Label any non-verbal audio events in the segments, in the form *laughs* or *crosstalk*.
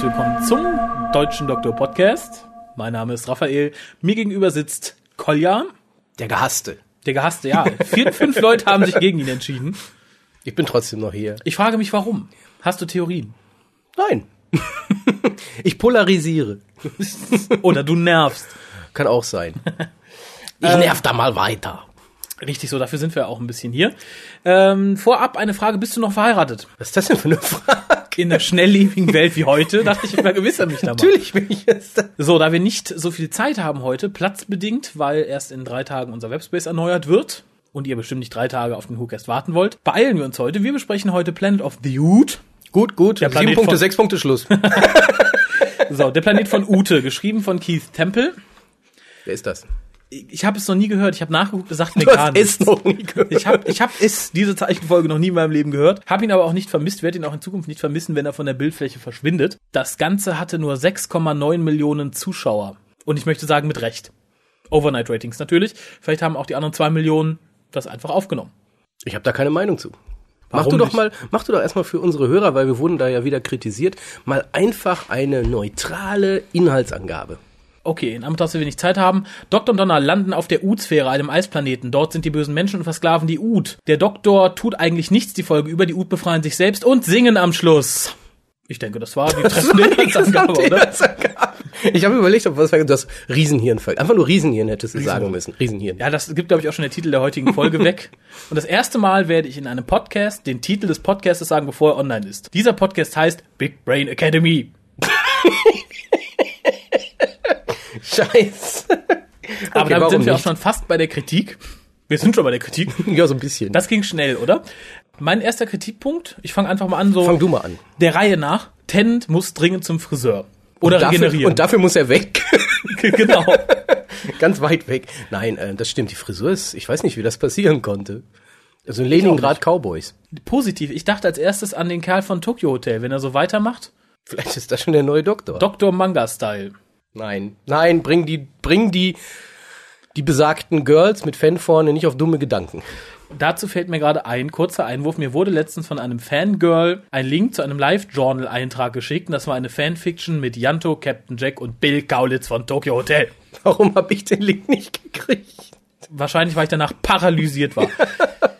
Herzlich willkommen zum Deutschen Doktor Podcast. Mein Name ist Raphael. Mir gegenüber sitzt Kolja, Der Gehasste. der gehasste, ja. Vier, fünf Leute haben sich gegen ihn entschieden. Ich bin trotzdem noch hier. Ich frage mich, warum? Hast du Theorien? Nein. *laughs* ich polarisiere. Oder du nervst? Kann auch sein. *laughs* Ich nerv da mal weiter. Richtig so, dafür sind wir auch ein bisschen hier. Ähm, vorab eine Frage, bist du noch verheiratet? Was ist das denn für eine Frage? In der schnelllebigen Welt wie heute dachte ich, vergewissere mich da mal. Natürlich bin ich jetzt. So, da wir nicht so viel Zeit haben heute, platzbedingt, weil erst in drei Tagen unser Webspace erneuert wird und ihr bestimmt nicht drei Tage auf den Hookcast warten wollt, beeilen wir uns heute. Wir besprechen heute Planet of the Ute. Gut, gut. Der Sieben Planet Punkte, von- sechs Punkte Schluss. *laughs* So, der Planet von Ute, geschrieben von Keith Temple. Wer ist das? Ich habe es noch nie gehört, ich habe nachgeguckt, es sagt mir *laughs* Du gar nichts. es noch nie gehört. Ich habe ich hab es, diese Zeichenfolge, noch nie in meinem Leben gehört. Habe ihn aber auch nicht vermisst, werde ihn auch in Zukunft nicht vermissen, wenn er von der Bildfläche verschwindet. Das Ganze hatte nur 6,9 Millionen Zuschauer. Und ich möchte sagen, mit Recht. Overnight-Ratings natürlich. Vielleicht haben auch die anderen zwei Millionen das einfach aufgenommen. Ich habe da keine Meinung zu. Mach Warum du doch nicht? mal, mach du doch erstmal für unsere Hörer, weil wir wurden da ja wieder kritisiert, mal einfach eine neutrale Inhaltsangabe. Okay, in Anbetracht, dass wir wenig Zeit haben. Doktor und Donner landen auf der Ud-Sphäre, einem Eisplaneten. Dort sind die bösen Menschen und versklaven die Ud. Der Doktor tut eigentlich nichts die Folge über. Die Ud befreien sich selbst und singen am Schluss. Ich denke, das war die treffende Inhaltsangabe, oder? Ich habe überlegt, ob was das Riesenhirn fällt. Einfach nur Riesenhirn hättest du sagen müssen. Riesenhirn. Ja, das gibt, glaube ich, auch schon der Titel der heutigen Folge *laughs* weg. Und das erste Mal werde ich in einem Podcast den Titel des Podcastes sagen, bevor er online ist. Dieser Podcast heißt Big Brain Academy. *laughs* Scheiße. Aber Okay, damit warum sind wir auch nicht? schon fast bei der Kritik. Wir sind schon bei der Kritik. *laughs* Ja, so ein bisschen. Das ging schnell, oder? Mein erster Kritikpunkt, ich fange einfach mal an, so Fang du mal an. der Reihe nach. Tennant muss dringend zum Friseur. Oder dafür, regenerieren. und dafür muss er weg. *laughs* genau. *laughs* Ganz weit weg. Nein, äh, das stimmt. Die Frisur ist, ich weiß nicht, wie das passieren konnte. Also Leningrad Cowboys. Positiv. Ich dachte als erstes an den Kerl von Tokyo Hotel. Wenn er so weitermacht, Vielleicht ist das schon der neue Doktor. Dr. Manga-Style. Nein, nein, bring die, bring die, die besagten Girls mit Fan vorne nicht auf dumme Gedanken. Dazu fällt mir gerade ein kurzer Einwurf. Mir wurde letztens von einem Fangirl ein Link zu einem Live-Journal-Eintrag geschickt. Und das war eine Fanfiction mit Yanto, Captain Jack und Bill Kaulitz von Tokyo Hotel. Warum habe ich den Link nicht gekriegt? Wahrscheinlich, weil ich danach paralysiert war. *laughs*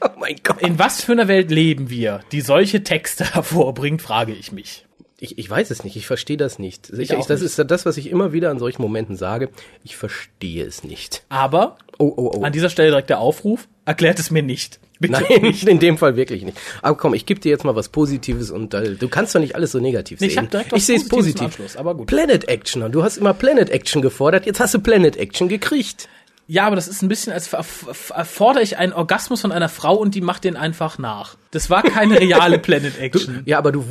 Oh mein Gott. In was für einer Welt leben wir, die solche Texte *laughs* hervorbringt, frage ich mich. Ich, ich weiß es nicht, ich verstehe das nicht. Auch ich, das nicht. ist das, was ich immer wieder an solchen Momenten sage. Ich verstehe es nicht. Aber Oh, oh, oh. an dieser Stelle direkt der Aufruf, erklärt es mir nicht. *laughs* Bitte. Nein, in dem Fall wirklich nicht. Aber komm, ich gebe dir jetzt mal was Positives und äh, du kannst doch nicht alles so negativ Nee, ich sehen. was ich sehe es positiv. Anschluss, aber gut. Planet Action. Du hast immer Planet Action gefordert, jetzt hast du Planet Action gekriegt. Ja, aber das ist ein bisschen, als erf- erfordere ich einen Orgasmus von einer Frau und die macht den einfach nach. Das war keine reale *laughs* Planet Action. Ja, aber du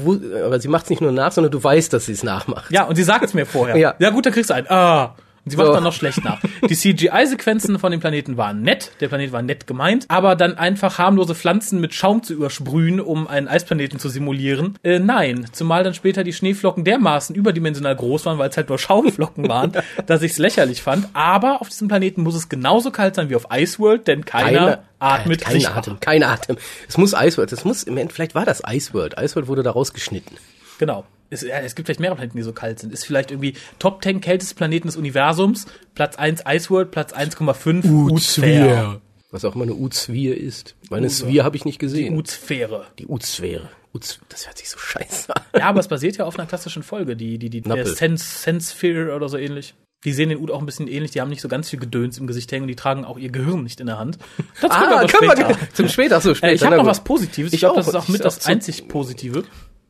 aber sie macht es nicht nur nach, sondern du weißt, dass sie es nachmacht. Ja, und sie sagt es mir vorher. Ja. ja gut, dann kriegst du einen. Ah. Und sie macht So. dann noch schlecht nach. Die CGI-Sequenzen von dem Planeten waren nett, der Planet war nett gemeint, aber dann einfach harmlose Pflanzen mit Schaum zu übersprühen, um einen Eisplaneten zu simulieren, äh, nein. Zumal dann später die Schneeflocken dermaßen überdimensional groß waren, weil es halt nur Schaumflocken waren, *laughs* dass ich es lächerlich fand. Aber auf diesem Planeten muss es genauso kalt sein wie auf Iceworld, denn keiner atmet kein Atem, kein Atem. Es muss Iceworld, es muss, im Endeffekt, vielleicht war das Iceworld. Iceworld wurde da rausgeschnitten. Genau. Es, ja, es gibt vielleicht mehrere Planeten, die so kalt sind. Ist vielleicht irgendwie Top 10 kälteste Planeten des Universums. Platz 1 Iceworld, Platz 1,5 Uzsphäre. Was auch immer eine Uzsphäre ist. Meine Sphäre habe ich nicht gesehen. Uzsphäre. Die Uzsphäre. Uz, das hört sich so scheiße an. Ja, aber es basiert ja auf einer klassischen Folge, die, die, die, der. Sense, Sense Sphere oder so ähnlich. Die sehen den Ud auch ein bisschen ähnlich, die haben nicht so ganz viel Gedöns im Gesicht hängen und die tragen auch ihr Gehirn nicht in der Hand. Das können wir können später. wir zum später, ach so später. Äh, ich habe noch gut. was Positives. Ich, Ich glaube, auch. das ist auch mit das einzig Positive.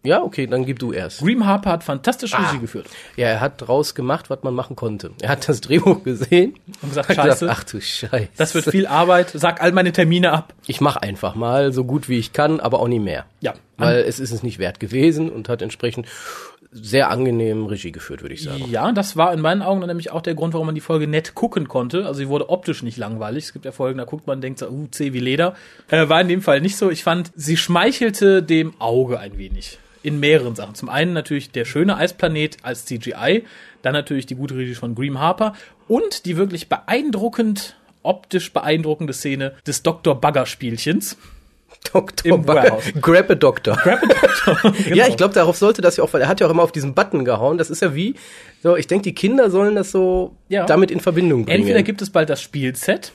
Ja, okay, dann gib du erst. Graham Harper hat fantastisch Ah. Regie geführt. Ja, er hat draus gemacht, was man machen konnte. Er hat das Drehbuch gesehen Und gesagt, scheiße, ach du Scheiße. das wird viel Arbeit, sag all meine Termine ab. Ich mache einfach mal so gut wie ich kann, aber auch nie mehr. Ja. Weil es ist es nicht wert gewesen und hat entsprechend sehr angenehm Regie geführt, würde ich sagen. Ja, das war in meinen Augen dann nämlich auch der Grund, warum man die Folge nett gucken konnte. Also sie wurde optisch nicht langweilig. Es gibt ja Folgen, da guckt man und denkt so, uh, zäh wie Leder. Äh, war in dem Fall nicht so. Ich fand, sie schmeichelte dem Auge ein wenig. In mehreren Sachen. Zum einen natürlich der schöne Eisplanet als CGI, dann natürlich die gute Regie von Graham Harper und die wirklich beeindruckend, optisch beeindruckende Szene des Dr. Bagger Spielchens. Dr. Im Ba- Warehouse. Grab a Doctor. Grab a Doctor. *laughs* Genau. Ja, ich glaube, darauf sollte das ja auch, weil er hat ja auch immer auf diesen Button gehauen. Das ist ja wie, so, ich denke, die Kinder sollen das so Ja. damit in Verbindung bringen. Entweder gibt es bald das Spielset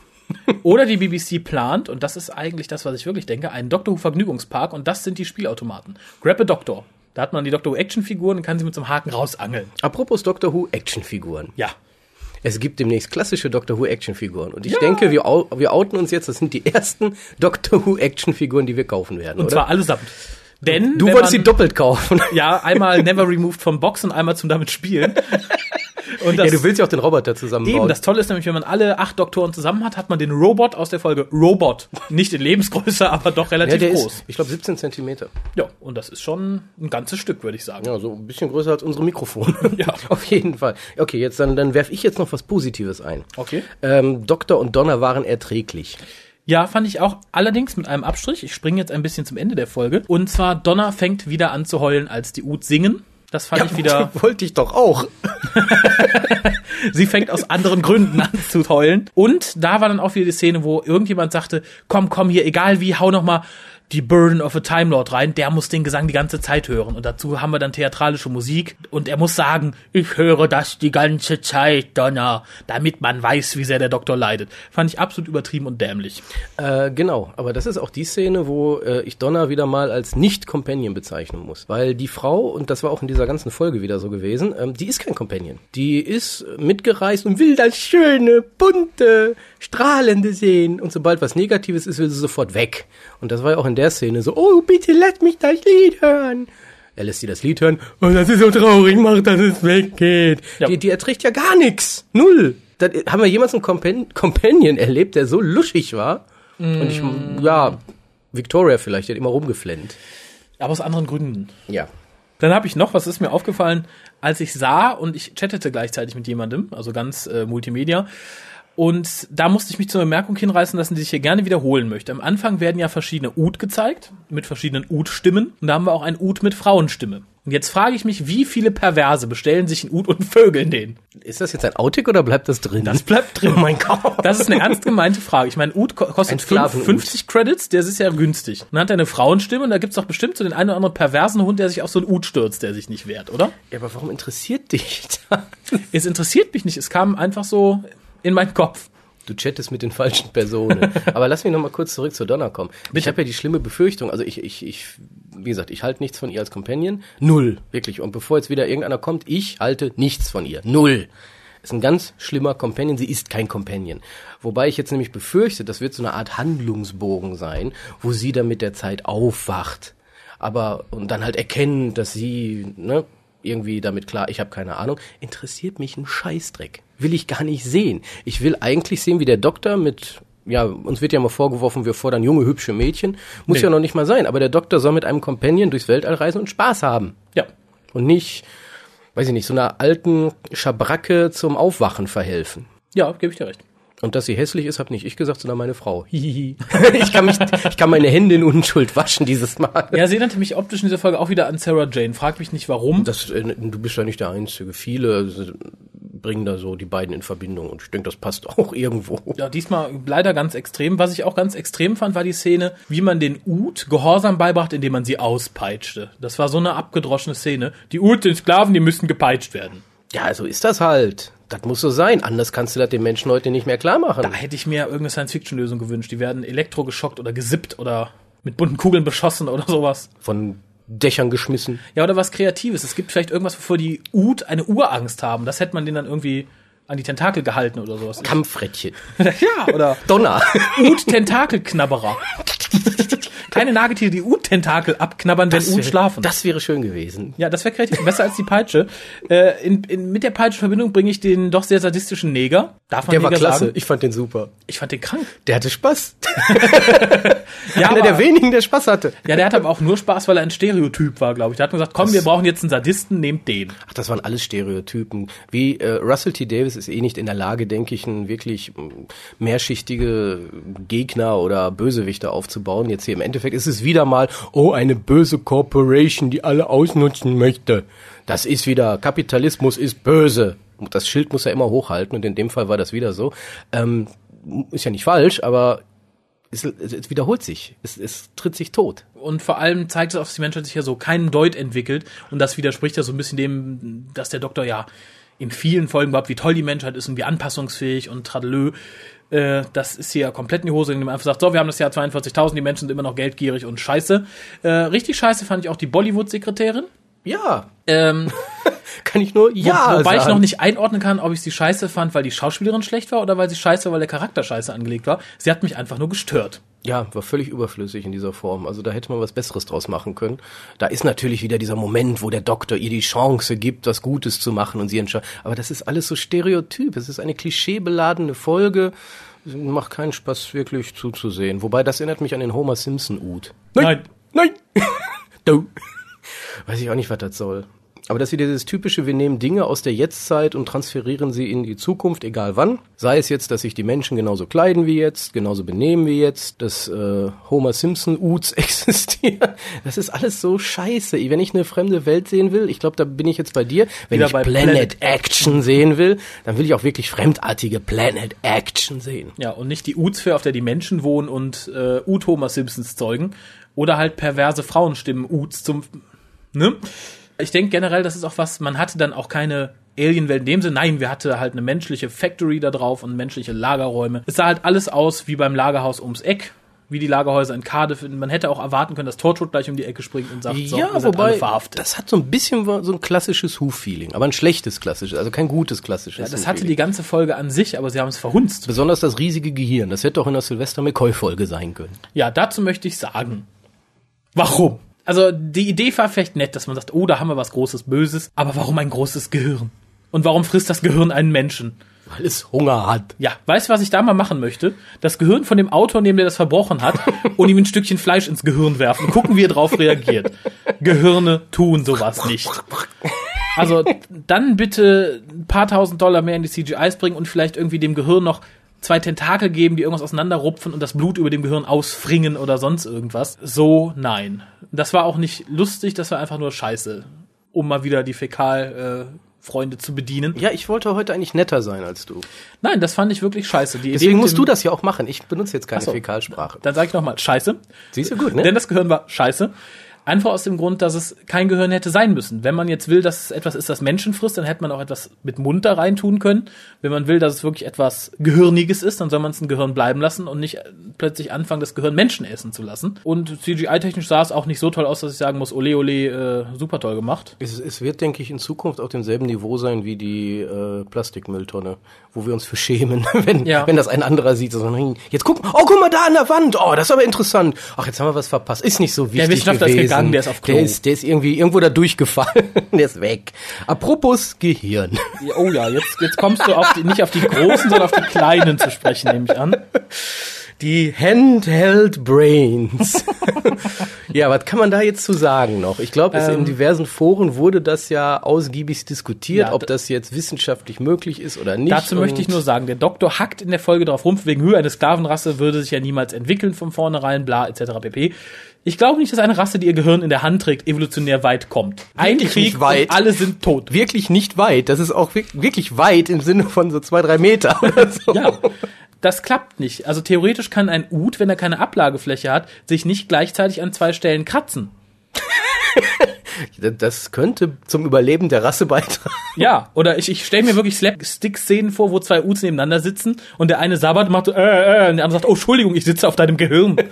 oder die BBC plant, und das ist eigentlich das, was ich wirklich denke, einen Doctor Who Vergnügungspark und das sind die Spielautomaten. Grab a Doctor. Da hat man die Doctor Who Actionfiguren und kann sie mit so einem Haken rausangeln. Apropos Doctor Who Actionfiguren. Ja. Es gibt demnächst klassische Doctor Who Actionfiguren. Und ich Ja. denke, wir, wir outen uns jetzt, das sind die ersten Doctor Who Actionfiguren, die wir kaufen werden, Und oder? zwar allesamt. Denn du wolltest man- die doppelt kaufen. *laughs* Ja, einmal never removed von Box und einmal zum damit spielen. *laughs* Und das, ja, du willst ja auch den Roboter zusammenbauen. Eben, das Tolle ist nämlich, wenn man alle acht Doktoren zusammen hat, hat man den Robot aus der Folge Robot. Nicht in Lebensgröße, aber doch ja, relativ der groß. ist, ich glaube, 17 Zentimeter. Ja, und das ist schon ein ganzes Stück, würde ich sagen. Ja, so ein bisschen größer als unsere Mikrofone. *laughs* Ja. Auf jeden Fall. Okay, jetzt dann, dann werfe ich jetzt noch was Positives ein. Okay. Ähm, Doktor und Donner waren erträglich. Ja, fand ich auch. Allerdings mit einem Abstrich. Ich springe jetzt ein bisschen zum Ende der Folge. Und zwar Donna fängt wieder an zu heulen, als die Ut singen. Das fand ich wieder. *laughs* wollte ich doch auch. *laughs* Sie fängt aus anderen Gründen an zu heulen. Und da war dann auch wieder die Szene, wo irgendjemand sagte, komm, komm hier, egal wie, hau noch mal die Burden of a Time Lord rein, der muss den Gesang die ganze Zeit hören. Und dazu haben wir dann theatralische Musik. Und er muss sagen, ich höre das die ganze Zeit, Donner, damit man weiß, wie sehr der Doktor leidet. Fand ich absolut übertrieben und dämlich. Äh, genau, aber das ist auch die Szene, wo äh, ich Donna wieder mal als Nicht-Companion bezeichnen muss. Weil die Frau, und das war auch in dieser ganzen Folge wieder so gewesen, ähm, die ist kein Companion. Die ist mitgereist und will das schöne, bunte, strahlende sehen. Und sobald was Negatives ist, will sie sofort weg. Und das war ja auch in der Szene so, oh, bitte lass mich das Lied hören. Er lässt sie das Lied hören. Oh, das ist so traurig, mach, dass es weggeht. Ja. Die, die erträgt ja gar nichts. Null. Da, haben wir jemals einen Compan Companion erlebt, der so luschig war? Und ich, ja, Victoria vielleicht, die hat immer rumgeflennt. Aber aus anderen Gründen. Ja. Dann habe ich noch, was ist mir aufgefallen, als ich sah und ich chattete gleichzeitig mit jemandem, also ganz äh, Multimedia. Und da musste ich mich zur Bemerkung hinreißen lassen, die ich hier gerne wiederholen möchte. Am Anfang werden ja verschiedene Ud gezeigt, mit verschiedenen Ud-Stimmen. Und da haben wir auch ein Ud mit Frauenstimme. Und jetzt frage ich mich, wie viele Perverse bestellen sich ein Ud und vögeln den? Ist das jetzt ein Outtake oder bleibt das drin? Das bleibt drin. Oh mein Gott. Das ist eine ernst gemeinte Frage. Ich meine, Ein kostet Sklaven-Ud. 50 Credits, der ist ja günstig. Und dann hat er eine Frauenstimme und da gibt's doch bestimmt so den einen oder anderen perversen Hund, der sich auf so einen Ud stürzt, der sich nicht wehrt, oder? Ja, aber warum interessiert dich *laughs* das? Es interessiert mich nicht. Es kam einfach so in meinen Kopf. Du chattest mit den falschen Personen. *laughs* Aber lass mich noch mal kurz zurück zu Donna kommen. Ich habe ja die schlimme Befürchtung, also ich, ich, ich, wie gesagt, ich halte nichts von ihr als Companion. Null, wirklich. Und bevor jetzt wieder irgendeiner kommt, ich halte nichts von ihr. Null. Ist ein ganz schlimmer Companion. Sie ist kein Companion. Wobei ich jetzt nämlich befürchte, das wird so eine Art Handlungsbogen sein, wo sie dann mit der Zeit aufwacht. Aber, und dann halt erkennen, dass sie, ne, irgendwie damit klar, ich habe keine Ahnung, interessiert mich ein Scheißdreck. Will ich gar nicht sehen. Ich will eigentlich sehen, wie der Doktor mit, ja, uns wird ja mal vorgeworfen, wir fordern junge, hübsche Mädchen. Muss Nee. ja noch nicht mal sein, aber der Doktor soll mit einem Companion durchs Weltall reisen und Spaß haben. Ja. Und nicht, weiß ich nicht, so einer alten Schabracke zum Aufwachen verhelfen. Ja, gebe ich dir recht. Und dass sie hässlich ist, habe nicht ich gesagt, sondern meine Frau. Hihihi. *laughs* ich kann mich, ich kann meine Hände in Unschuld waschen dieses Mal. Ja, sie erinnerte mich optisch in dieser Folge auch wieder an Sarah Jane. Frag mich nicht warum. Das, äh, du bist ja nicht der Einzige. Viele äh, bringen da so die beiden in Verbindung und ich denke, das passt auch irgendwo. Ja, diesmal leider ganz extrem. Was ich auch ganz extrem fand, war die Szene, wie man den Ut Gehorsam beibrachte, indem man sie auspeitschte. Das war so eine abgedroschene Szene. Die Ut, den Sklaven, die müssten gepeitscht werden. Ja, so ist das halt. Das muss so sein. Anders kannst du das den Menschen heute nicht mehr klar machen. Da hätte ich mir irgendeine Science-Fiction-Lösung gewünscht. Die werden elektrogeschockt oder gesippt oder mit bunten Kugeln beschossen oder sowas. Von Dächern geschmissen. Ja, oder was Kreatives. Es gibt vielleicht irgendwas, wovor die Ut eine Urangst haben. Das hätte man denen dann irgendwie an die Tentakel gehalten oder sowas. Kampfrädchen. *laughs* ja, oder Donner. *laughs* Ut-Tentakelknabberer. *laughs* *laughs* Kleine Nagetiere, die Ut-Tentakel abknabbern, wenn Ut schlafen. Das wäre schön gewesen. ja, das wäre kreativ. Besser als die Peitsche. Äh, in, in, mit der Peitsche in Verbindung bringe ich den doch sehr sadistischen Neger. Darf man Der war Neger klasse. sagen? Ich fand den super. Ich fand den krank. Der hatte Spaß. *laughs* Ja, Einer aber, der wenigen, der Spaß hatte. ja, der hat aber auch nur Spaß, weil er ein Stereotyp war, glaube ich. Der hat mir gesagt, komm, wir brauchen jetzt einen Sadisten, nehmt den. Ach, das waren alles Stereotypen. Wie äh, Russell T. Davis ist eh nicht in der Lage, denke ich, ein wirklich mehrschichtige Gegner oder Bösewichte aufzubauen. Jetzt hier im Endeffekt ist es wieder mal, oh, eine böse Corporation, die alle ausnutzen möchte. Das ist wieder, Kapitalismus ist böse. Das Schild muss er immer hochhalten und in dem Fall war das wieder so. Ähm, ist ja nicht falsch, aber es, es wiederholt sich. Es, es tritt sich tot. Und vor allem zeigt es, dass die Menschheit sich ja so keinen Deut entwickelt. Und das widerspricht ja so ein bisschen dem, dass der Doktor ja in vielen Folgen überhaupt, wie toll die Menschheit ist und wie anpassungsfähig und tradelö. Äh, das ist hier komplett in die Hose, indem man einfach sagt, so, wir haben das Jahr 42.000, die Menschen sind immer noch geldgierig und scheiße. Äh, richtig scheiße fand ich auch die Bollywood-Sekretärin. Ja. Ähm, *laughs* Kann ich nur ja Wo, wobei ich sagen. noch nicht einordnen kann, ob ich sie scheiße fand, weil die Schauspielerin schlecht war oder weil sie scheiße, weil der Charakter scheiße angelegt war. Sie hat mich einfach nur gestört. Ja, war völlig überflüssig in dieser Form. Also da hätte man was Besseres draus machen können. Da ist natürlich wieder dieser Moment, wo der Doktor ihr die Chance gibt, was Gutes zu machen und sie entscheidet. Aber das ist alles so stereotyp. Es ist eine klischeebeladene Folge. Macht keinen Spaß, wirklich zuzusehen. Wobei, das erinnert mich an den Homer Simpson-Ut. Nein. Nein! *laughs* du. Weiß ich auch nicht, was das soll. Aber das ist wieder dieses typische, wir nehmen Dinge aus der Jetztzeit und transferieren sie in die Zukunft, egal wann. Sei es jetzt, dass sich die Menschen genauso kleiden wie jetzt, genauso benehmen wie jetzt, dass äh, Homer Simpson Uts *laughs* existieren. Das ist alles so scheiße. Wenn ich eine fremde Welt sehen will, ich glaube, da bin ich jetzt bei dir. Wenn Wieder ich Planet, Planet Action sehen will, dann will ich auch wirklich fremdartige Planet Action sehen. Ja, und nicht die Utsphäre, auf der die Menschen wohnen und äh, Ut-Homer Simpsons zeugen. Oder halt perverse Frauenstimmen Uts zum, ne? Ich denke generell, das ist auch was, man hatte dann auch keine Alienwelt in dem Sinne. Nein, wir hatten halt eine menschliche Factory da drauf und menschliche Lagerräume. Es sah halt alles aus wie beim Lagerhaus ums Eck, wie die Lagerhäuser in Cardiff. Man hätte auch erwarten können, dass Torchwood gleich um die Ecke springt und sagt, so, ja, alle wobei, verhaftet. das hat so ein bisschen so ein klassisches Who-Feeling, aber ein schlechtes klassisches, also kein gutes klassisches. Ja, das hatte die ganze Folge an sich, aber sie haben es verhunzt. Besonders das riesige Gehirn, das hätte auch in der Sylvester McCoy-Folge sein können. Ja, dazu möchte ich sagen, warum? Also die Idee war vielleicht nett, dass man sagt, oh, da haben wir was Großes, Böses, aber warum ein großes Gehirn? Und warum frisst das Gehirn einen Menschen? Weil es Hunger hat. Ja, weißt du, was ich da mal machen möchte? Das Gehirn von dem Autor nehmen, der das verbrochen hat, *laughs* und ihm ein Stückchen Fleisch ins Gehirn werfen. Gucken, wie er drauf reagiert. Gehirne tun sowas nicht. Also dann bitte ein paar tausend Dollar mehr in die CGIs bringen und vielleicht irgendwie dem Gehirn noch zwei Tentakel geben, die irgendwas auseinanderrupfen und das Blut über dem Gehirn ausfringen oder sonst irgendwas. So, nein. Das war auch nicht lustig, das war einfach nur scheiße. Um mal wieder die Fäkal, äh, Freunde zu bedienen. Ja, ich wollte heute eigentlich netter sein als du. Nein, das fand ich wirklich scheiße. Die Deswegen Idee musst du das ja auch machen. Ich benutze jetzt keine so. Fäkalsprache. Dann sage ich nochmal, scheiße. Siehst du gut, ne? Denn das Gehirn war scheiße. Einfach aus dem Grund, dass es kein Gehirn hätte sein müssen. Wenn man jetzt will, dass es etwas ist, das Menschen frisst, dann hätte man auch etwas mit Mund da rein tun können. Wenn man will, dass es wirklich etwas Gehirniges ist, dann soll man es ein Gehirn bleiben lassen und nicht plötzlich anfangen, das Gehirn Menschen essen zu lassen. Und CGI-technisch sah es auch nicht so toll aus, dass ich sagen muss, ole ole, äh, super toll gemacht. Es, es wird, denke ich, in Zukunft auf demselben Niveau sein wie die äh, Plastikmülltonne, wo wir uns für schämen, *laughs* wenn, Ja. wenn das ein anderer sieht. So, hm, jetzt guck, oh, guck mal da an der Wand. Oh, das ist aber interessant. Ach, jetzt haben wir was verpasst. Ist nicht so wichtig gewesen. Der ist auf Klo. Der ist, der ist irgendwie irgendwo da durchgefallen. *laughs* der ist weg. Apropos Gehirn. Oh ja, jetzt, jetzt kommst du auf die, nicht auf die großen, sondern auf die kleinen zu sprechen, nehme ich an. Die Handheld Brains. *laughs* ja, was kann man da jetzt zu sagen noch? Ich glaube, es in Ähm, diversen Foren wurde das ja ausgiebig diskutiert, Ja, ob das jetzt wissenschaftlich möglich ist oder nicht. Dazu möchte ich nur sagen, der Doktor hackt in der Folge drauf rum, wegen Höhe eine Sklavenrasse würde sich ja niemals entwickeln von vornherein, bla etc. pp. Ich glaube nicht, dass eine Rasse, die ihr Gehirn in der Hand trägt, evolutionär weit kommt. Ein Wirklich Krieg nicht weit. alle sind tot. wirklich nicht weit. Das ist auch wirk- wirklich weit im Sinne von so zwei, drei Meter *laughs* oder so. Ja, das klappt nicht. Also theoretisch kann ein Ud, wenn er keine Ablagefläche hat, sich nicht gleichzeitig an zwei Stellen kratzen. *laughs* Das könnte zum Überleben der Rasse beitragen. Ja, oder ich, ich stelle mir wirklich Slapstick-Szenen vor, wo zwei Uds nebeneinander sitzen und der eine und macht so, äh, äh, und der andere sagt, oh, Entschuldigung, ich sitze auf deinem Gehirn. *laughs*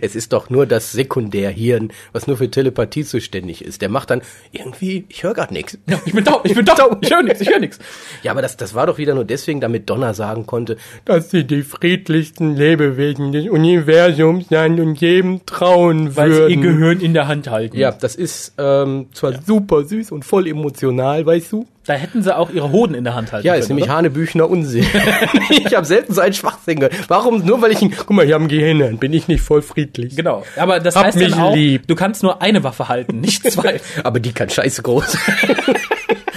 Es ist doch nur das Sekundärhirn, was nur für Telepathie zuständig ist. Der macht dann irgendwie, ich höre gerade nichts. Ja, ich bin taub, ich bin taub, *laughs* ich höre nichts, ich höre nichts. Ja, aber das, das war doch wieder nur deswegen, damit Donner sagen konnte, dass sie die friedlichsten Lebewesen des Universums sein und jedem trauen Weil sie ihr würden. Gehirn in der Hand halten. Ja, das ist ähm, zwar super süß und voll emotional, weißt du? Da hätten sie auch ihre Hoden in der Hand halten Ja, können. ist nämlich oder? Hanebüchner Unsinn. *laughs* *laughs* ich habe selten so einen Schwachsinn gehört. Warum? Nur weil ich ihn, guck mal, hier am Gehirn, bin ich nicht voll friedlich. Genau. Aber das Hab heißt mich dann auch, lieb. du kannst nur eine Waffe halten, nicht *laughs* zwei. Aber die kann scheiße groß sein.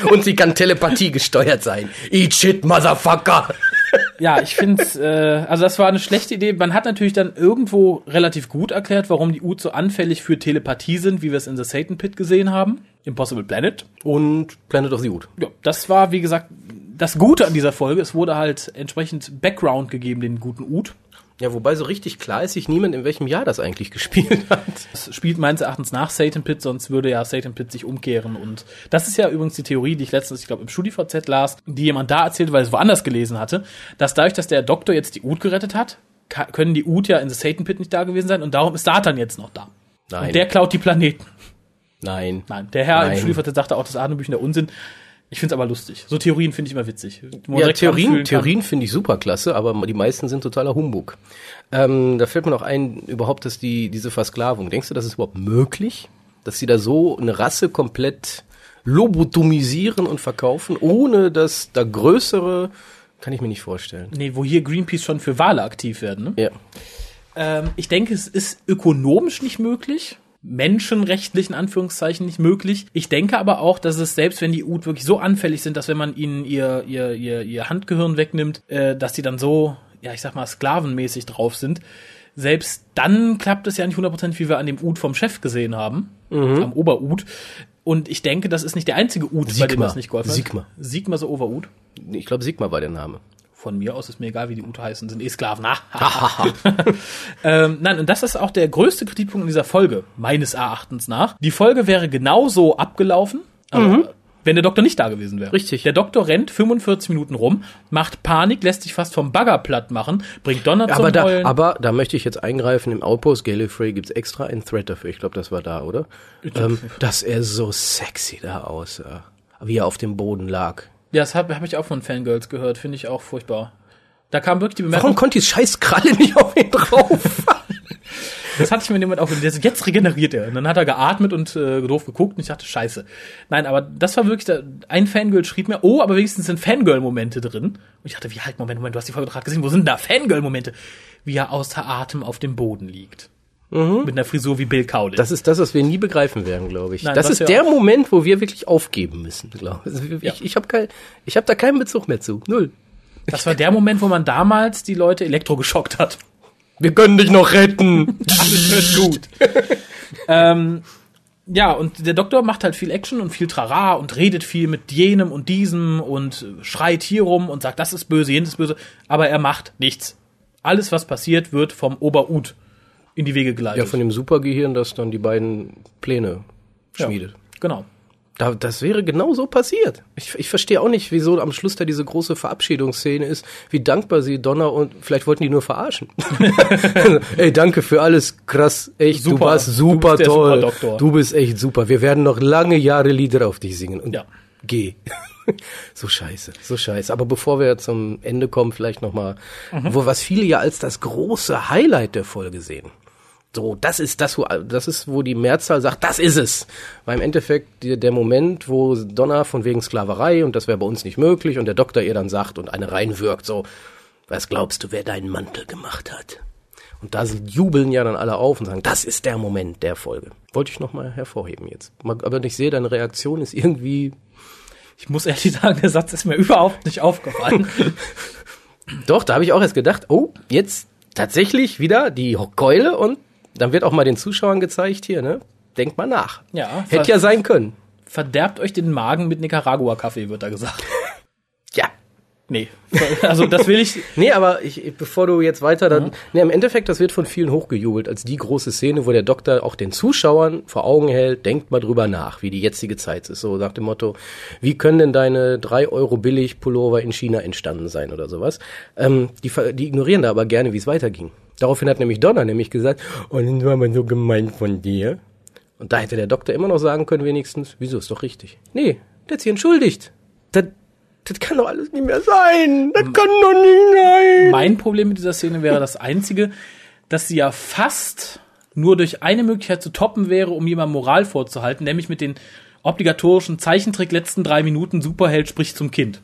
Und sie kann Telepathie gesteuert sein. Eat shit, Motherfucker. *laughs* ja, ich finde äh, also das war eine schlechte Idee. Man hat natürlich dann irgendwo relativ gut erklärt, warum die Uts so anfällig für Telepathie sind, wie wir es in The Satan Pit gesehen haben. Impossible Planet. Und Planet of the Wood. Ja, das war, wie gesagt, das Gute an dieser Folge. Es wurde halt entsprechend Background gegeben, den guten Ut. Ja, wobei so richtig klar ist sich niemand, in welchem Jahr das eigentlich *laughs* gespielt hat. Das spielt meines Erachtens nach Satan Pit, sonst würde ja Satan Pit sich umkehren. Und das ist ja übrigens die Theorie, die ich letztens, ich glaube, im StudiVZ las, die jemand da erzählt, weil es woanders gelesen hatte, dass dadurch, dass der Doktor jetzt die Ut gerettet hat, können die Ut ja in the Satan Pit nicht da gewesen sein und darum ist Satan jetzt noch da. Nein. Und der klaut die Planeten. Nein. Nein, der Herr Nein. im StudiVZ sagte auch, das ist Hanebüchen der Unsinn. Ich finde es aber lustig. So Theorien finde ich immer witzig. Ja, Theorien. Theorien finde ich super klasse, aber die meisten sind totaler Humbug. Ähm, da fällt mir noch ein, überhaupt, dass die, diese Versklavung, denkst du, das ist überhaupt möglich? Dass sie da so eine Rasse komplett lobotomisieren und verkaufen, ohne dass da größere, kann ich mir nicht vorstellen. Nee, wo hier Greenpeace schon für Wale aktiv werden. Ne? Ja. Ähm, ich denke, es ist ökonomisch nicht möglich. Menschenrechtlich in Anführungszeichen nicht möglich. Ich denke aber auch, dass es selbst wenn die Ut wirklich so anfällig sind, dass wenn man ihnen ihr ihr ihr, ihr Handgehirn wegnimmt, äh, dass die dann so, ja ich sag mal sklavenmäßig drauf sind. Selbst dann klappt es ja nicht 100% wie wir an dem Ut vom Chef gesehen haben, am Ober-Ut. Und ich denke, das ist nicht der einzige Ut, bei dem Sigma. das nicht geholfen hat. Sigma. Sigma so Over-Ut. Ich glaube, Sigma war der Name. Von mir aus ist mir egal, wie die Ute heißen, sind eh Sklaven. *laughs* *laughs* Ähm, nein, und das ist auch der größte Kritikpunkt in dieser Folge, meines Erachtens nach. Die Folge wäre genauso abgelaufen, aber wenn der Doktor nicht da gewesen wäre. Richtig. Der Doktor rennt 45 Minuten rum, macht Panik, lässt sich fast vom Bagger platt machen, bringt Donner zum Aber da, Heulen. aber da möchte ich jetzt eingreifen. Im Outpost Gallifrey gibt's extra einen Thread dafür. Ich glaube, das war da, oder? Ähm, dass er so sexy da aussah. Wie er auf dem Boden lag. Ja, das habe hab ich auch von Fangirls gehört, finde ich auch furchtbar. Da kam wirklich die Warum Bemerkung, konnte die scheiß Kralle nicht auf ihn drauf? *laughs* Das hatte ich mir jemand auch, der so, jetzt regeneriert er. Und dann hat er geatmet und äh, doof geguckt und ich dachte, scheiße. Nein, aber das war wirklich, da, ein Fangirl schrieb mir, oh, aber wenigstens sind Fangirl-Momente drin. Und ich dachte, wie halt, Moment, Moment, du hast die Folge gerade gesehen, wo sind da Fangirl-Momente? Wie er außer Atem auf dem Boden liegt. Mit einer Frisur wie Bill Cowley. Das ist das, was wir nie begreifen werden, glaube ich. Nein, das ist der Moment, wo wir wirklich aufgeben müssen, glaube ich. Also ich. Ja. Ich habe kein, ich habe da keinen Bezug mehr zu. Null. das war der Moment, wo man damals die Leute elektrogeschockt hat. Wir können dich noch retten. *laughs* Alles wird gut. ähm, ja, und der Doktor macht halt viel Action und viel Trara und redet viel mit jenem und diesem und schreit hier rum und sagt, das ist böse, jenes ist böse, aber er macht nichts. Alles, was passiert, wird vom Ober-Ut in die Wege geleitet. ja, von dem Supergehirn, das dann die beiden Pläne Ja, schmiedet. Genau. Da, das wäre genau so passiert. Ich, ich verstehe auch nicht, wieso am Schluss da diese große Verabschiedungsszene ist, wie dankbar sie Donner und vielleicht wollten die nur verarschen. *laughs* *laughs* Ey, danke für alles, krass, echt, Super. du warst Du super der toll. Superdoktor. du bist echt super. Wir werden noch lange Jahre Lieder auf dich singen. Und Ja. geh. *laughs* so scheiße, so scheiße. Aber bevor wir zum Ende kommen, vielleicht noch mal, Mhm. wo was viele ja als das große Highlight der Folge sehen. So, das ist das, wo, das ist, wo die Mehrzahl sagt, das ist es. Weil im Endeffekt der, der Moment, wo Donna von wegen Sklaverei und das wäre bei uns nicht möglich und der Doktor ihr dann sagt und eine reinwirkt, so, was glaubst du, wer deinen Mantel gemacht hat? Und da jubeln ja dann alle auf und sagen, das ist der Moment der Folge. Wollte ich nochmal hervorheben jetzt. Aber ich sehe, deine Reaktion ist irgendwie, Ich muss ehrlich sagen, der Satz ist mir *laughs* überhaupt nicht aufgefallen. *laughs* doch, da habe ich auch erst gedacht, oh, jetzt tatsächlich wieder die Keule und dann wird auch mal den Zuschauern gezeigt hier, ne? Denkt mal nach. Ja, Hätte ja sein können. Verderbt euch den Magen mit Nicaragua-Kaffee, wird da gesagt. *laughs* Ja. Nee. Also das will ich. *laughs* Nee, aber ich, bevor du jetzt weiter dann. Nee, im Endeffekt, das wird von vielen hochgejubelt als die große Szene, wo der Doktor auch den Zuschauern vor Augen hält, denkt mal drüber nach, wie die jetzige Zeit ist. So nach dem Motto, wie können denn deine drei Euro billig Pullover in China entstanden sein oder sowas. Ähm, die, die ignorieren da aber gerne, wie es weiterging. Daraufhin hat nämlich Donner nämlich gesagt, oh, das war mal so gemein von dir. Und da hätte der Doktor immer noch sagen können, wenigstens, wieso ist doch richtig. Nee, der hat sich entschuldigt. Das, das kann doch alles nicht mehr sein. Das kann doch nicht sein. Mein Problem mit dieser Szene wäre das einzige, dass sie ja fast nur durch eine Möglichkeit zu toppen wäre, um jemandem Moral vorzuhalten, nämlich mit den obligatorischen Zeichentrick letzten drei Minuten Superheld spricht zum Kind.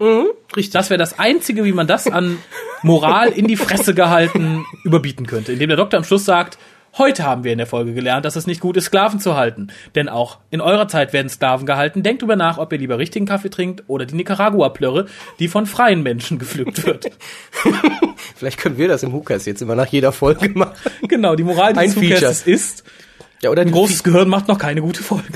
Richtig. Das wäre das Einzige, wie man das an Moral in die Fresse gehalten überbieten könnte, indem der Doktor am Schluss sagt, heute haben wir in der Folge gelernt, dass es nicht gut ist, Sklaven zu halten. Denn auch in eurer Zeit werden Sklaven gehalten. Denkt drüber nach, ob ihr lieber richtigen Kaffee trinkt oder die Nicaragua-Plörre, die von freien Menschen gepflückt wird. *laughs* Vielleicht können wir das im Hukas jetzt immer nach jeder Folge machen. genau, die Moral Feature. Podcasts ist, Ja, oder ein großes Gehirn macht noch keine gute Folge. *laughs*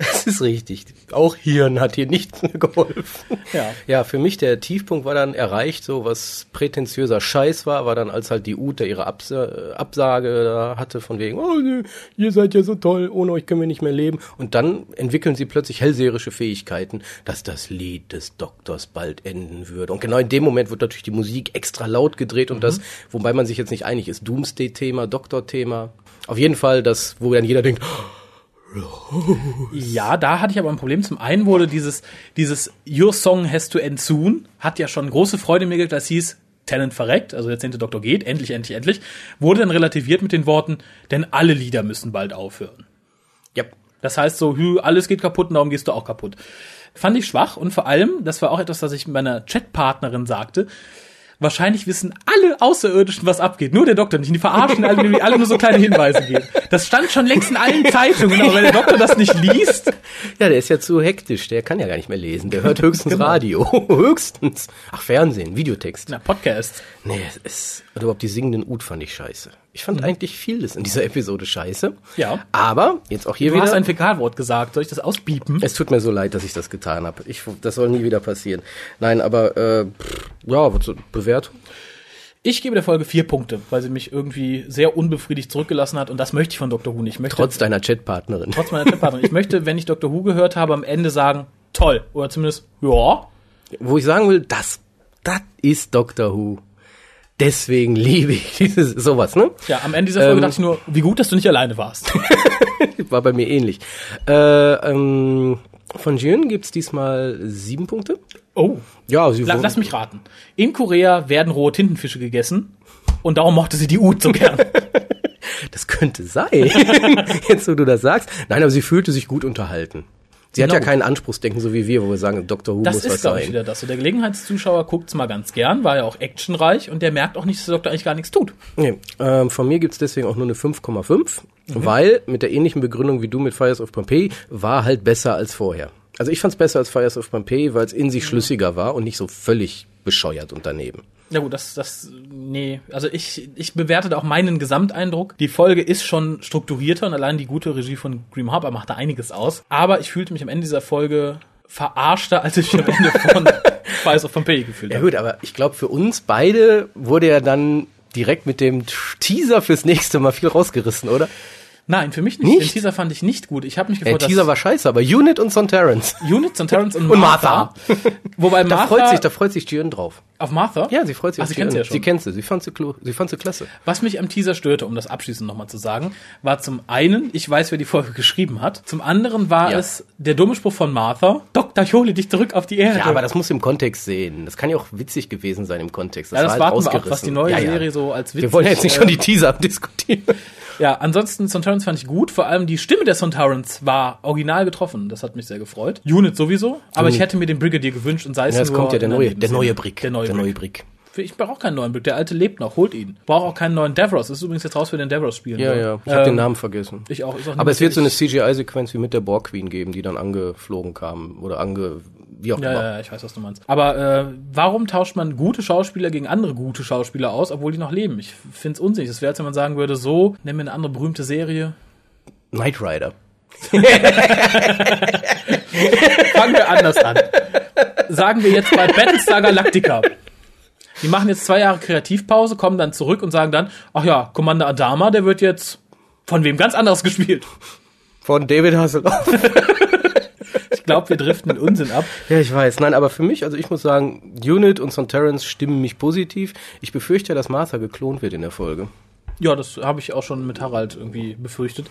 Das ist richtig. Auch Hirn hat hier nichts *laughs* mehr geholfen. Ja. Ja, für mich der Tiefpunkt war dann erreicht, so was prätentiöser Scheiß war, war dann als halt die Ute ihre Absa äh, Absage da hatte von wegen, oh, ihr seid ja so toll, ohne euch können wir nicht mehr leben. Und dann entwickeln sie plötzlich hellseherische Fähigkeiten, dass das Lied des Doktors bald enden würde. Und genau in dem Moment wird natürlich die Musik extra laut gedreht und das, wobei man sich jetzt nicht einig ist, Doomsday-Thema, Doktor-Thema. Auf jeden Fall das, wo dann jeder denkt, Ja, da hatte ich aber ein Problem. Zum einen wurde dieses, dieses Your Song has to end soon, hat ja schon große Freude mir gegeben, das hieß, Tennant verreckt, also der zehnte Doktor geht, endlich, endlich, endlich, wurde dann relativiert mit den Worten, denn alle Lieder müssen bald aufhören. ja, Das heißt so, hü, alles geht kaputt und darum gehst du auch kaputt. Fand ich schwach und vor allem, das war auch etwas, was ich meiner Chatpartnerin sagte, wahrscheinlich wissen alle Außerirdischen, was abgeht. Nur der Doktor nicht. Und die verarschen alle, die alle nur so kleine Hinweise geben. Das stand schon längst in allen Zeitungen, aber wenn der Doktor das nicht liest, Ja, der ist ja zu hektisch, der kann ja gar nicht mehr lesen. Der hört höchstens Genau. Radio. *laughs* höchstens. Ach, Fernsehen, Videotext. na, Podcast. Nee, es ist. Und überhaupt die singenden Ut fand ich scheiße. Ich fand eigentlich vieles in dieser Episode scheiße. Ja. Aber, jetzt auch hier Du hast wieder. ein Fäkalwort gesagt. Soll ich das ausbiepen? es tut mir so leid, dass ich das getan habe. Ich, das soll nie wieder passieren. Nein, aber äh, pff, ja, Bewertung? Ich gebe der Folge vier Punkte, weil sie mich irgendwie sehr unbefriedigt zurückgelassen hat und das möchte ich von Dr. Who nicht. Ich möchte, Trotz deiner Chatpartnerin. trotz meiner Tipppartnerin. Ich möchte, wenn ich Dr. Who gehört habe, am Ende sagen, toll. Oder zumindest, ja. Wo ich sagen will, das, das ist Doctor Who. Deswegen liebe ich dieses, sowas, ne? Ja, am Ende dieser Folge Ähm. dachte ich nur, wie gut, dass du nicht alleine warst. *laughs* War bei mir ähnlich. Äh, ähm, von Jun gibt's diesmal sieben Punkte. Oh. Ja, sie La lass mich raten. In Korea werden rohe Tintenfische gegessen und darum mochte sie die Ut so gern. *laughs* Das könnte sein. *laughs* Jetzt, wo du das sagst. Nein, aber sie fühlte sich gut unterhalten. Sie hat Genau. ja keinen Anspruchsdenken, so wie wir, wo wir sagen, Dr. Who Das muss was ist, ich, sein. wieder das. So, der Gelegenheitszuschauer guckt's mal ganz gern, war ja auch actionreich und der merkt auch nicht, dass der Doktor eigentlich gar nichts tut. Nee, ähm, von mir gibt's deswegen auch nur eine 5,5, Mhm. weil mit der ähnlichen Begründung wie du mit Fires of Pompeii war halt besser als vorher. Also ich fand's besser als Fires of Pompeii, weil es in Mhm. sich schlüssiger war und nicht so völlig bescheuert und daneben. Ja gut, das, das, nee, also ich, ich bewerte da auch meinen Gesamteindruck. Die Folge ist schon strukturierter und allein die gute Regie von Grim Harper macht da einiges aus. Aber ich fühlte mich am Ende dieser Folge verarschter, als ich mich am Ende von *laughs* Fires of Pompeii gefühlt Ja habe. gut, aber ich glaube für uns beide wurde ja dann direkt mit dem Teaser fürs nächste Mal viel rausgerissen, oder? Nein, für mich nicht. Nicht? Den Teaser fand ich nicht gut. Ich habe mich Der gefreut, Teaser war scheiße, aber Unit und Son Terrence. Units und Terrence und, Und Martha. Martha. Wobei Da Martha freut sich, da freut sich Jürgen drauf. auf Martha? Ja, sie freut sich Ach, auf sie kennt sie ja schon. Sie kennt sie, sie fand sie, sie fand sie klasse. Was mich am Teaser störte, um das abschließend nochmal zu sagen, war zum einen, ich weiß, wer die Folge geschrieben hat. Zum anderen war Ja. es der dumme Spruch von Martha. Doktor, ich hole dich zurück auf die Erde. Ja, aber das muss im Kontext sehen. Das kann ja auch witzig gewesen sein im Kontext. Ja, das war halt warten wir ab, was die neue Ja, ja. Serie so als witzig... Wir wollen jetzt nicht äh, schon die Teaser *laughs* abdiskutieren. Ja, ansonsten Sontarans fand ich gut. Vor allem die Stimme der Sontarans war original getroffen. Das hat mich sehr gefreut. Unit sowieso. Aber ich hätte mir den Brigadier gewünscht und sei es Ja, es nur kommt ja der neue, der neue Brick. Der neue der Brick. neue Brick. Ich brauche auch keinen neuen Brick. Der alte lebt noch. Holt ihn. Brauche auch keinen neuen Davros. Ist übrigens jetzt raus für den Davros spielen. Ja, soll. ja. Ich habe Ähm, den Namen vergessen. Ich auch. Auch Aber es wird so eine CGI-Sequenz wie mit der Borg Queen geben, die dann angeflogen kam oder ange, wie auch Ja, immer. ja, ich weiß, was du meinst. Aber äh, warum tauscht man gute Schauspieler gegen andere gute Schauspieler aus, obwohl die noch leben? Ich finde es unsinnig. Das wäre, als wenn man sagen würde, so, nimm mir eine andere berühmte Serie. Knight Rider. *laughs* Fangen wir anders an. Sagen wir jetzt bei Battlestar Galactica. Die machen jetzt zwei Jahre Kreativpause, kommen dann zurück und sagen dann, ach ja, Commander Adama, der wird jetzt von wem ganz anderes gespielt. Von David Hasselhoff. *laughs* Ich glaube, wir driften in Unsinn ab. Ja, ich weiß. Nein, aber für mich, also ich muss sagen, Unit und Son Terrence stimmen mich positiv. Ich befürchte ja, dass Martha geklont wird in der Folge. Ja, das habe ich auch schon mit Harald irgendwie befürchtet.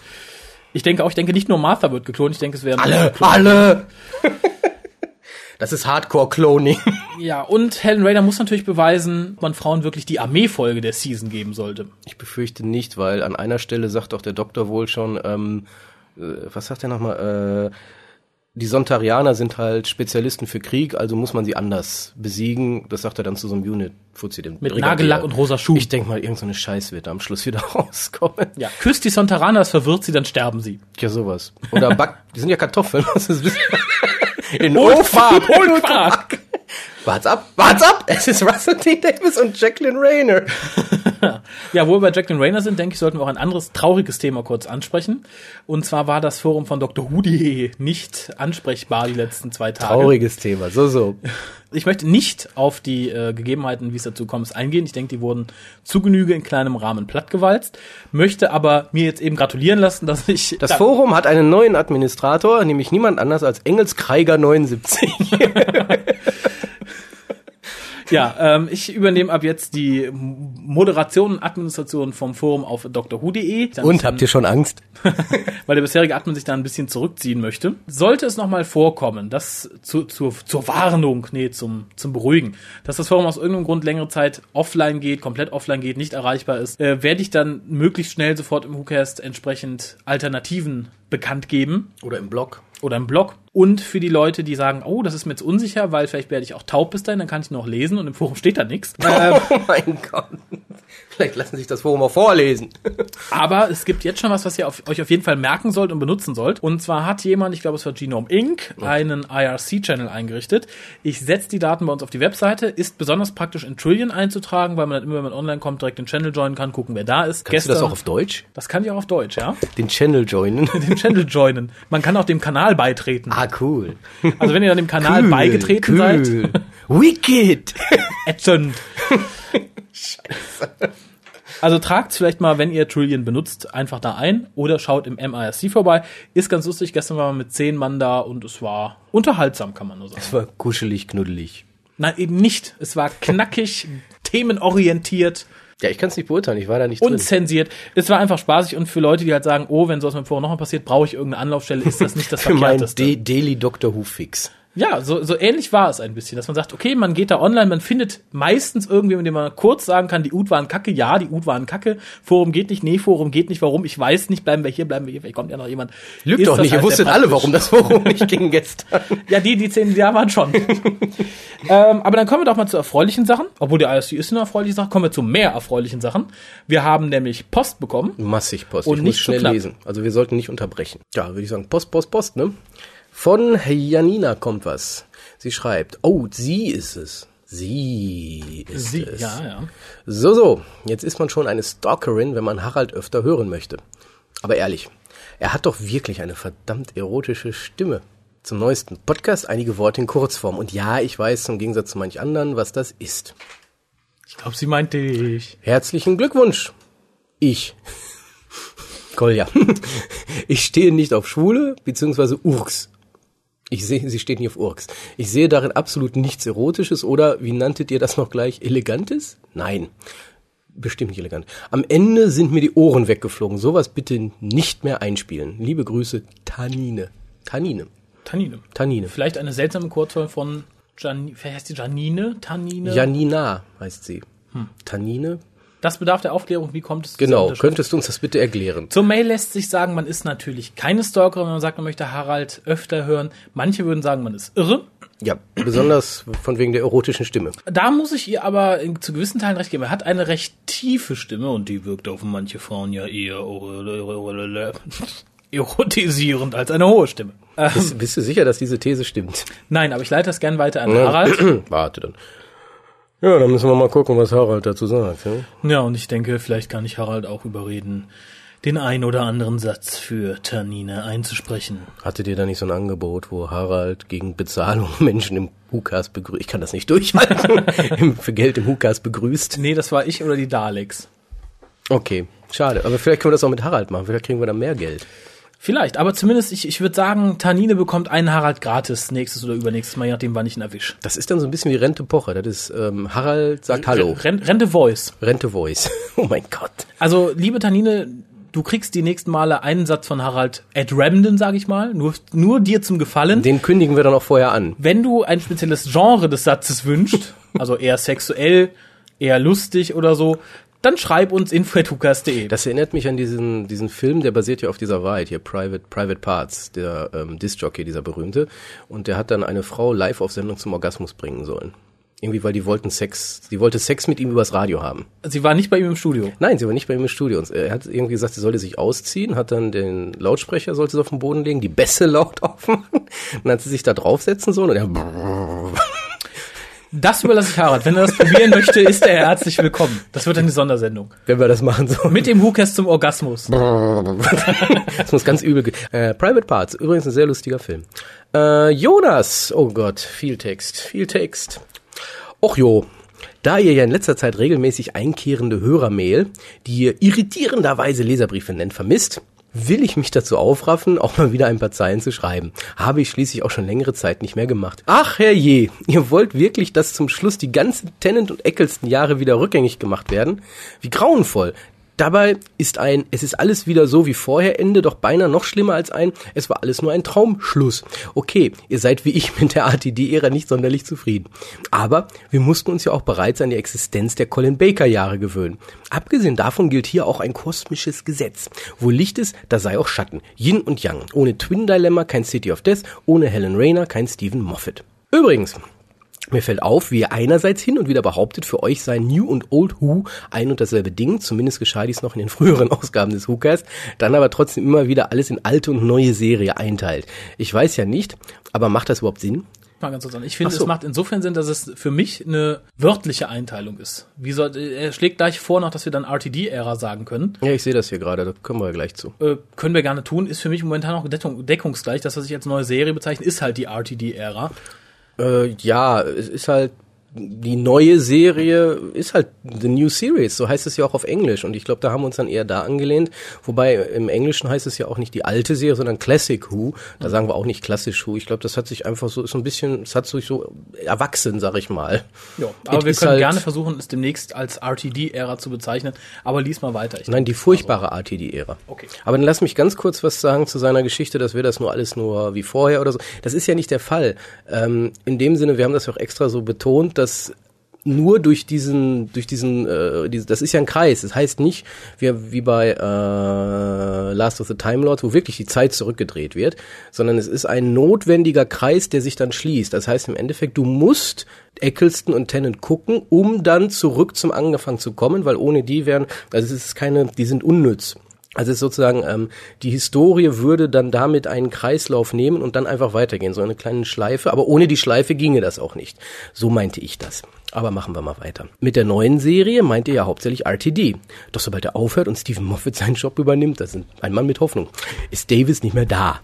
Ich denke auch, ich denke nicht nur Martha wird geklont, ich denke, es werden Alle, alle! Das ist Hardcore-Cloning. Ja, und Helen Rader muss natürlich beweisen, ob man Frauen wirklich die Armeefolge der Season geben sollte. Ich befürchte nicht, weil an einer Stelle sagt auch der Doktor wohl schon, ähm, äh, was sagt er nochmal, äh, die Sontarianer sind halt Spezialisten für Krieg, also muss man sie anders besiegen. Das sagt er dann zu so einem Unit, Fuzzi, dem Mit Brigadier. Nagellack und rosa Schuh. Ich denk mal, irgendeine so Scheiß wird da am Schluss wieder *laughs* rauskommen. Ja, küsst die Sontaranas, verwirrt sie, dann sterben sie. Ja, sowas. Oder Back, *laughs* die sind ja Kartoffeln, was ist das? *laughs* In holt Quark. Wart's ab, wart's ab! Es ist Russell T. Davis und Jacqueline Rayner. *laughs* ja, wo wir bei Jacqueline Rayner sind, denke ich, sollten wir auch ein anderes trauriges Thema kurz ansprechen. Und zwar war das Forum von Dr. Hudi nicht ansprechbar die letzten zwei Tage. Trauriges Thema, so, so. Ich möchte nicht auf die äh, Gegebenheiten, wie es dazu kommt, eingehen. Ich denke, die wurden zu Genüge in kleinem Rahmen plattgewalzt. Möchte aber mir jetzt eben gratulieren lassen, dass ich... Das Forum hat einen neuen Administrator, nämlich niemand anders als Engels Kreiger 79. *laughs* Ja, ähm, ich übernehme ab jetzt die Moderation und Administration vom Forum auf drhu.de. Und habt ihr schon Angst? *laughs* weil der bisherige Admin sich da ein bisschen zurückziehen möchte. Sollte es nochmal vorkommen, dass zu, zur, zur Warnung, nee, zum, zum Beruhigen, dass das Forum aus irgendeinem Grund längere Zeit offline geht, komplett offline geht, nicht erreichbar ist, äh, werde ich dann möglichst schnell sofort im WhoCast entsprechend Alternativen bekannt geben. Oder im Blog. Oder im Blog. Und für die Leute, die sagen, oh, das ist mir jetzt unsicher, weil vielleicht werde ich auch taub bis dahin, dann kann ich noch lesen und im Forum steht da nichts. Ähm, *laughs* oh mein Gott. Vielleicht lassen sich das Forum auch vorlesen. Aber es gibt jetzt schon was, was ihr auf, euch auf jeden Fall merken sollt und benutzen sollt. Und zwar hat jemand, ich glaube es war Genome Inc., einen IRC-Channel eingerichtet. Ich setze die Daten bei uns auf die Webseite. Ist besonders praktisch in Trillion einzutragen, weil man dann immer, wenn man online kommt, direkt den Channel joinen kann, gucken, wer da ist. Kannst Gestern, du das auch auf Deutsch? Das kann ich auch auf Deutsch, ja. Den Channel joinen. *laughs* den Channel joinen. Man kann auch dem Kanal beitreten. Ah, cool. Also wenn ihr dann dem Kanal cool, beigetreten cool. seid. Wicked! *laughs* Ätzend. Scheiße. Also tragt vielleicht mal, wenn ihr Trillion benutzt, einfach da ein oder schaut im MIRC vorbei. Ist ganz lustig. Gestern waren wir mit zehn Mann da und es war unterhaltsam, kann man nur sagen. Es war kuschelig, knuddelig. Nein, eben nicht. Es war knackig, *laughs* themenorientiert. Ja, ich kann es nicht beurteilen, ich war da nicht Unzensiert. Drin. Es war einfach spaßig und für Leute, die halt sagen, oh, wenn sowas mit Forum nochmal passiert, brauche ich irgendeine Anlaufstelle, ist das nicht das *laughs* Für mein Daily Doctor Who Fix. Ja, so, so ähnlich war es ein bisschen, dass man sagt, okay, man geht da online, man findet meistens irgendwie, mit dem man kurz sagen kann, die UD waren kacke, ja, die UD waren kacke, Forum geht nicht, nee, Forum geht nicht, warum, ich weiß nicht, bleiben wir hier, bleiben wir hier, vielleicht kommt ja noch jemand. Lügt doch nicht, ihr wusstet alle, warum das Forum nicht ging gestern. *laughs* ja, die, die zehn, die da waren schon. *laughs* ähm, aber dann kommen wir doch mal zu erfreulichen Sachen, obwohl der ISC ist eine erfreuliche Sache, kommen wir zu mehr erfreulichen Sachen. Wir haben nämlich Post bekommen. Massig Post, und ich nicht muss schnell lesen, also wir sollten nicht unterbrechen. Ja, würde ich sagen, Post, Post, Post, ne? Von Janina kommt was. Sie schreibt, oh, sie ist es. Sie ist sie, es. Ja, ja. So, so. Jetzt ist man schon eine Stalkerin, wenn man Harald öfter hören möchte. Aber ehrlich, er hat doch wirklich eine verdammt erotische Stimme. Zum neuesten Podcast einige Worte in Kurzform. Und ja, ich weiß zum Gegensatz zu manch anderen, was das ist. Ich glaube, sie meinte ich. Herzlichen Glückwunsch. Ich. *laughs* Kolja. *laughs* Ich stehe nicht auf Schwule bzw. Urks. Ich sehe, sie steht nicht auf Urks. Ich sehe darin absolut nichts Erotisches oder, wie nanntet ihr das noch gleich, Elegantes? Nein. Bestimmt nicht elegant. Am Ende sind mir die Ohren weggeflogen. Sowas bitte nicht mehr einspielen. Liebe Grüße, Tanine. Tanine. Tanine. Tanine. Vielleicht eine seltsame Kurzform von Jan, wer heißt die Janine? Tanine? Janina heißt sie. Hm. Tanine? Das bedarf der Aufklärung. Wie kommt es? Genau. Könntest du uns das bitte erklären? Zur Mail lässt sich sagen, man ist natürlich keine Stalkerin, wenn man sagt, man möchte Harald öfter hören. Manche würden sagen, man ist irre. Ja, besonders von wegen der erotischen Stimme. Da muss ich ihr aber zu gewissen Teilen recht geben. Er hat eine recht tiefe Stimme und die wirkt auf manche Frauen ja eher *laughs* erotisierend als eine hohe Stimme. Bist, bist, du sicher, dass diese These stimmt? Nein, aber ich leite das gern weiter an Harald. *clears throat* Warte dann. Ja, dann müssen wir mal gucken, was Harald dazu sagt. Ja, ja und ich denke, vielleicht kann ich Harald auch überreden, den ein oder anderen Satz für Tannine einzusprechen. Hattet ihr da nicht so ein Angebot, wo Harald gegen Bezahlung *laughs* Menschen im Hukas begrüßt? Ich kann das nicht durchhalten. *laughs* für Geld im Hukas begrüßt. Nee, das war ich oder die Daleks. Okay, schade. Aber vielleicht können wir das auch mit Harald machen. Vielleicht kriegen wir da mehr Geld. Vielleicht, aber zumindest, ich, ich würde sagen, Tanine bekommt einen Harald gratis nächstes oder übernächstes Mal, je nachdem, wann ich ihn erwische. Das ist dann so ein bisschen wie Rente Pocher. Das ist, ähm, Harald sagt Hallo. Rente, Rente Voice. Rente Voice. *laughs* oh mein Gott. Also, liebe Tanine, du kriegst die nächsten Male einen Satz von Harald at random, sag ich mal, nur, nur dir zum Gefallen. Den kündigen wir dann auch vorher an. Wenn du ein spezielles Genre des Satzes wünscht, *laughs* also eher sexuell, eher lustig oder so, dann schreib uns info.hukas.de. Das erinnert mich an diesen, diesen Film, der basiert ja auf dieser Wahrheit hier, Private, Private Parts, der ähm, Disc-Jockey, dieser berühmte. Und der hat dann eine Frau live auf Sendung zum Orgasmus bringen sollen. Irgendwie, weil die wollten Sex, die wollte Sex mit ihm übers Radio haben. Sie war nicht bei ihm im Studio? Nein, sie war nicht bei ihm im Studio. Und er hat irgendwie gesagt, sie sollte sich ausziehen, hat dann den Lautsprecher, sollte sie auf den Boden legen, die Bässe laut *laughs* aufmachen. Dann hat sie sich da draufsetzen sollen und er *laughs* Das überlasse ich Harald. Wenn er das probieren möchte, ist er herzlich willkommen. Das wird eine Sondersendung. Wenn wir das machen so. Mit dem Hookast zum Orgasmus. *laughs* das muss ganz übel. Äh, Private Parts, übrigens ein sehr lustiger Film. Äh, Jonas, oh Gott, viel Text, viel Text. Och jo, da ihr ja in letzter Zeit regelmäßig einkehrende Hörermail, die ihr irritierenderweise Leserbriefe nennt, vermisst, will ich mich dazu aufraffen, auch mal wieder ein paar Zeilen zu schreiben. Habe ich schließlich auch schon längere Zeit nicht mehr gemacht. Ach herrje, ihr wollt wirklich, dass zum Schluss die ganzen Tennant und Eccleston Jahre wieder rückgängig gemacht werden? Wie grauenvoll. Dabei ist ein, es ist alles wieder so wie vorher Ende, doch beinahe noch schlimmer als ein, es war alles nur ein Traumschluss. Okay, ihr seid wie ich *laughs* mit der RTD-Ära nicht sonderlich zufrieden. Aber wir mussten uns ja auch bereits an die Existenz der Colin Baker-Jahre gewöhnen. Abgesehen davon gilt hier auch ein kosmisches Gesetz. Wo Licht ist, da sei auch Schatten. Yin und Yang. Ohne Twin Dilemma kein City of Death, ohne Helen Rayner kein Stephen Moffat. Übrigens, mir fällt auf, wie ihr einerseits hin und wieder behauptet, für euch sei New und Old Who ein und dasselbe Ding, zumindest geschah dies noch in den *laughs* früheren Ausgaben des WhoCast, dann aber trotzdem immer wieder alles in alte und neue Serie einteilt. Ich weiß ja nicht, aber macht das überhaupt Sinn? Mal ganz kurz an. Ich finde, so. es macht insofern Sinn, dass es für mich eine wörtliche Einteilung ist. Wie soll, er schlägt gleich vor noch, dass wir dann RTD-Ära sagen können. Ja, ich sehe das hier gerade, da kommen wir ja gleich zu. Äh, können wir gerne tun, ist für mich momentan auch deckungsgleich. Das, was ich als neue Serie bezeichne, ist halt die RTD-Ära. Äh, ja, es ist halt die neue Serie ist halt The New Series, so heißt es ja auch auf Englisch. Und ich glaube, da haben wir uns dann eher da angelehnt. Wobei im Englischen heißt es ja auch nicht die alte Serie, sondern Classic Who. Da sagen wir auch nicht klassisch Who. Ich glaube, das hat sich einfach so, ist so ein bisschen, es hat sich so erwachsen, sag ich mal. Ja, aber It wir können halt gerne versuchen, es demnächst als RTD-Ära zu bezeichnen. Aber lies mal weiter. Nein, die furchtbare also. RTD-Ära. Okay. Aber dann lass mich ganz kurz was sagen zu seiner Geschichte, dass wir das nur alles nur wie vorher oder so. Das ist ja nicht der Fall. Ähm, in dem Sinne, wir haben das ja auch extra so betont, dass nur durch diesen, durch diesen, äh, diese, das ist ja ein Kreis. Das heißt nicht, wie, wie bei äh, Last of the Time Lords, wo wirklich die Zeit zurückgedreht wird, sondern es ist ein notwendiger Kreis, der sich dann schließt. Das heißt im Endeffekt, du musst Eccleston und Tennant gucken, um dann zurück zum Anfang zu kommen, weil ohne die wären, also es ist keine, die sind unnütz. Also ist sozusagen, ähm, die Historie würde dann damit einen Kreislauf nehmen und dann einfach weitergehen, so eine kleine Schleife. Aber ohne die Schleife ginge das auch nicht. So meinte ich das. Aber machen wir mal weiter. Mit der neuen Serie meint ihr ja hauptsächlich RTD. Doch sobald er aufhört und Stephen Moffat seinen Job übernimmt, das ist ein Mann mit Hoffnung, ist Davis nicht mehr da.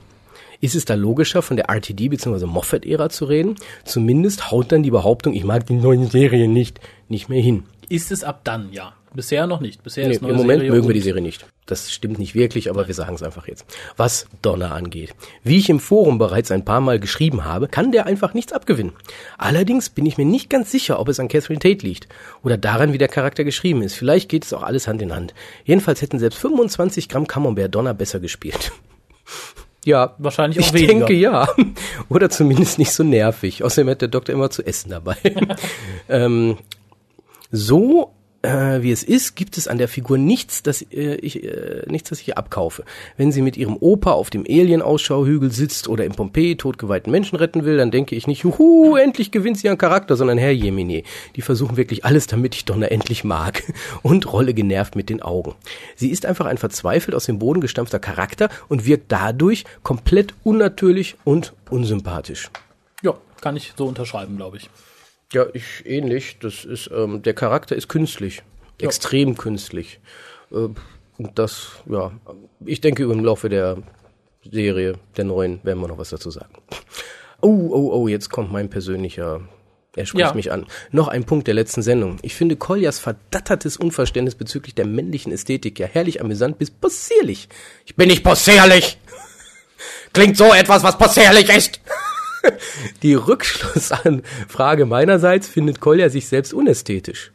Ist es da logischer, von der RTD bzw. Moffat-Ära zu reden? Zumindest haut dann die Behauptung, ich mag die neuen Serien nicht, nicht mehr hin. Ist es ab dann, ja. Bisher noch nicht. Bisher nee, ist Im Moment Serie mögen wir die Serie nicht. Das stimmt nicht wirklich, aber wir sagen es einfach jetzt. Was Donner angeht. Wie ich im Forum bereits ein paar Mal geschrieben habe, kann der einfach nichts abgewinnen. Allerdings bin ich mir nicht ganz sicher, ob es an Catherine Tate liegt oder daran, wie der Charakter geschrieben ist. Vielleicht geht es auch alles Hand in Hand. Jedenfalls hätten selbst 25 Gramm Camembert Donner besser gespielt. Ja, wahrscheinlich auch ich weniger. Ich denke ja. Oder zumindest nicht so nervig. Außerdem hat der Doktor immer zu essen dabei. *laughs* ähm, so äh, wie es ist, gibt es an der Figur nichts, das äh, ich äh, nichts, das ich ihr abkaufe. Wenn sie mit ihrem Opa auf dem Alien-Ausschauhügel sitzt oder im Pompeji totgeweihten Menschen retten will, dann denke ich nicht, juhu, endlich gewinnt sie an Charakter, sondern Herr Jemine. Die versuchen wirklich alles, damit ich Donner endlich mag *laughs* und rolle genervt mit den Augen. Sie ist einfach ein verzweifelt aus dem Boden gestampfter Charakter und wirkt dadurch komplett unnatürlich und unsympathisch. Ja, kann ich so unterschreiben, glaube ich. Ja, ich ähnlich. Das ist, ähm, der Charakter ist künstlich. Ja. Extrem künstlich. Äh, und das, ja, ich denke, im Laufe der Serie, der neuen, werden wir noch was dazu sagen. Oh, oh, oh, jetzt kommt mein persönlicher er spricht ja. mich an. Noch ein Punkt der letzten Sendung. Ich finde Koljas verdattertes Unverständnis bezüglich der männlichen Ästhetik ja herrlich amüsant bis possierlich. Ich bin nicht possierlich! *laughs* Klingt so etwas, was possierlich ist! *laughs* Die Rückschlussanfrage meinerseits findet Kolja sich selbst unästhetisch.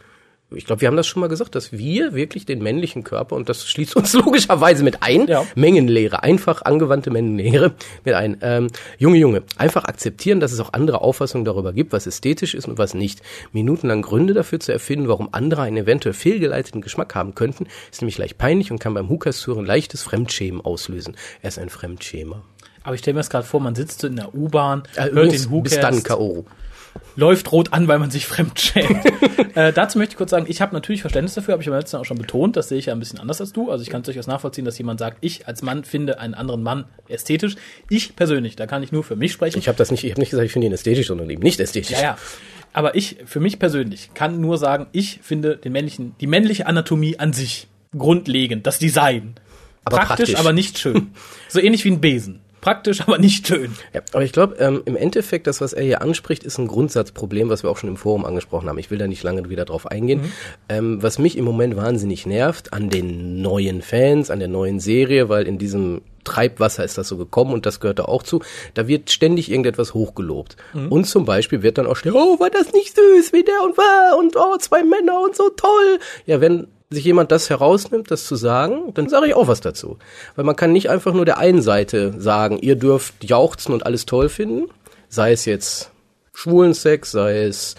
Ich glaube, wir haben das schon mal gesagt, dass wir wirklich den männlichen Körper, und das schließt uns *laughs* logischerweise mit ein, ja. Mengenlehre, einfach angewandte Mengenlehre mit ein. Ähm, Junge, Junge, einfach akzeptieren, dass es auch andere Auffassungen darüber gibt, was ästhetisch ist und was nicht. Minutenlang Gründe dafür zu erfinden, warum andere einen eventuell fehlgeleiteten Geschmack haben könnten, ist nämlich leicht peinlich und kann beim Hukas-Hören leichtes Fremdschämen auslösen. Er ist ein Fremdschämer. Aber ich stelle mir das gerade vor, man sitzt in der U-Bahn, äh, hört den Hookers, bis dann K.O. läuft rot an, weil man sich *laughs* fremd schämt. äh, dazu möchte ich kurz sagen, ich habe natürlich Verständnis dafür, habe ich aber letzten auch schon betont, das sehe ich ja ein bisschen anders als du. Also ich kann es durchaus nachvollziehen, dass jemand sagt, ich als Mann finde einen anderen Mann ästhetisch. Ich persönlich, da kann ich nur für mich sprechen. Ich habe das nicht, ich habe nicht gesagt, ich finde ihn ästhetisch, sondern eben nicht ästhetisch. Ja, ja. Aber ich, für mich persönlich, kann nur sagen, ich finde den männlichen, die männliche Anatomie an sich grundlegend, das Design. Aber praktisch, praktisch. aber nicht schön. *laughs* so ähnlich wie ein Besen. Praktisch, aber nicht schön. Ja, aber ich glaube, ähm, im Endeffekt, das, was er hier anspricht, ist ein Grundsatzproblem, was wir auch schon im Forum angesprochen haben. Ich will da nicht lange wieder drauf eingehen. Ähm, was mich im Moment wahnsinnig nervt an den neuen Fans, an der neuen Serie, weil in diesem Treibwasser ist das so gekommen und das gehört da auch zu. Da wird ständig irgendetwas hochgelobt. Und zum Beispiel wird dann auch schnell, oh, war das nicht süß, wie der und war und oh, zwei Männer und so toll. Ja, wenn sich jemand das herausnimmt, das zu sagen, dann sage ich auch was dazu. Weil man kann nicht einfach nur der einen Seite sagen, ihr dürft jauchzen und alles toll finden, sei es jetzt Schwulensex, sei es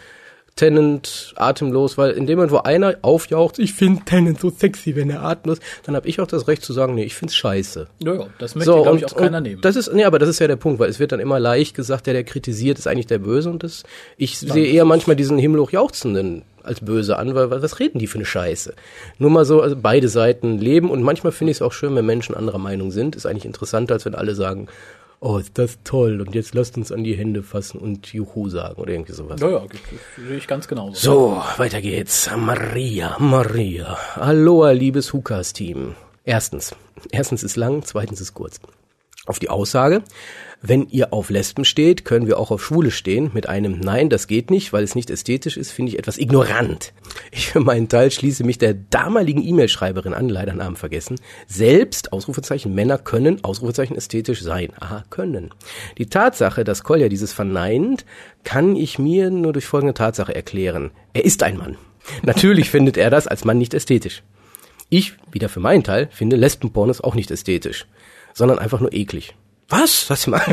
Tennant atemlos, weil in dem Moment, wo einer aufjaucht, ich finde Tennant so sexy, wenn er atemlos, dann habe ich auch das Recht zu sagen, nee, ich find's scheiße. Ja, ja, das möchte, glaube ich, auch keiner nehmen. Das ist, nee, aber das ist ja der Punkt, weil es wird dann immer leicht gesagt, der, der kritisiert, ist eigentlich der Böse und das, ich sehe eher manchmal diesen himmelhoch jauchzenden als böse an, weil, was reden die für eine Scheiße? Nur mal so, also beide Seiten leben und manchmal finde ich es auch schön, wenn Menschen anderer Meinung sind. Ist eigentlich interessanter, als wenn alle sagen, oh, ist das toll und jetzt lasst uns an die Hände fassen und Juhu sagen oder irgendwie sowas. ja, ja, sehe ich ganz genauso. So, weiter geht's. Maria, Maria. Aloha, liebes Hukas-Team. Erstens. Erstens ist lang, zweitens ist kurz. Auf die Aussage, wenn ihr auf Lesben steht, können wir auch auf Schwule stehen. Mit einem Nein, das geht nicht, weil es nicht ästhetisch ist, finde ich etwas ignorant. Ich für meinen Teil schließe mich der damaligen E-Mail-Schreiberin an, leider Namen vergessen. Selbst, Ausrufezeichen, Männer können, Ausrufezeichen, ästhetisch sein. Aha, können. Die Tatsache, dass Kolja dieses verneint, kann ich mir nur durch folgende Tatsache erklären. Er ist ein Mann. Natürlich *laughs* findet er das als Mann nicht ästhetisch. Ich, wieder für meinen Teil, finde Lesbenpornos auch nicht ästhetisch, sondern einfach nur eklig. Was? Was mal? *laughs*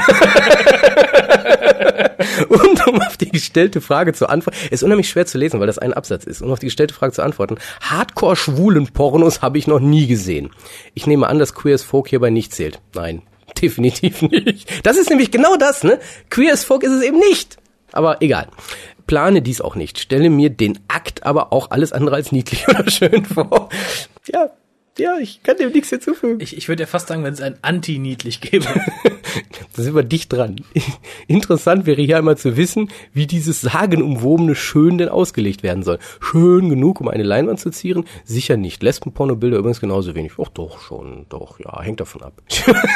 und um auf die gestellte Frage zu antworten, ist unheimlich schwer zu lesen, weil das ein Absatz ist. Um auf die gestellte Frage zu antworten, Hardcore-schwulen Pornos habe ich noch nie gesehen. Ich nehme an, dass Queer as Folk hierbei nicht zählt. Nein, *laughs* definitiv nicht. Das ist nämlich genau das, ne? Queer as Folk ist es eben nicht. Aber egal. Plane dies auch nicht. Stelle mir den Akt aber auch alles andere als niedlich *laughs* oder schön vor. Ja, ja, ich kann dem nichts hinzufügen. Ich, ich würde ja fast sagen, wenn es ein Anti-niedlich gäbe. *laughs* Da sind wir dicht dran. *laughs* Interessant wäre hier einmal zu wissen, wie dieses sagenumwobene Schön denn ausgelegt werden soll. Schön genug, um eine Leinwand zu zieren? Sicher nicht. Lesbenpornobilder übrigens genauso wenig. Ach doch, schon, doch, ja, hängt davon ab.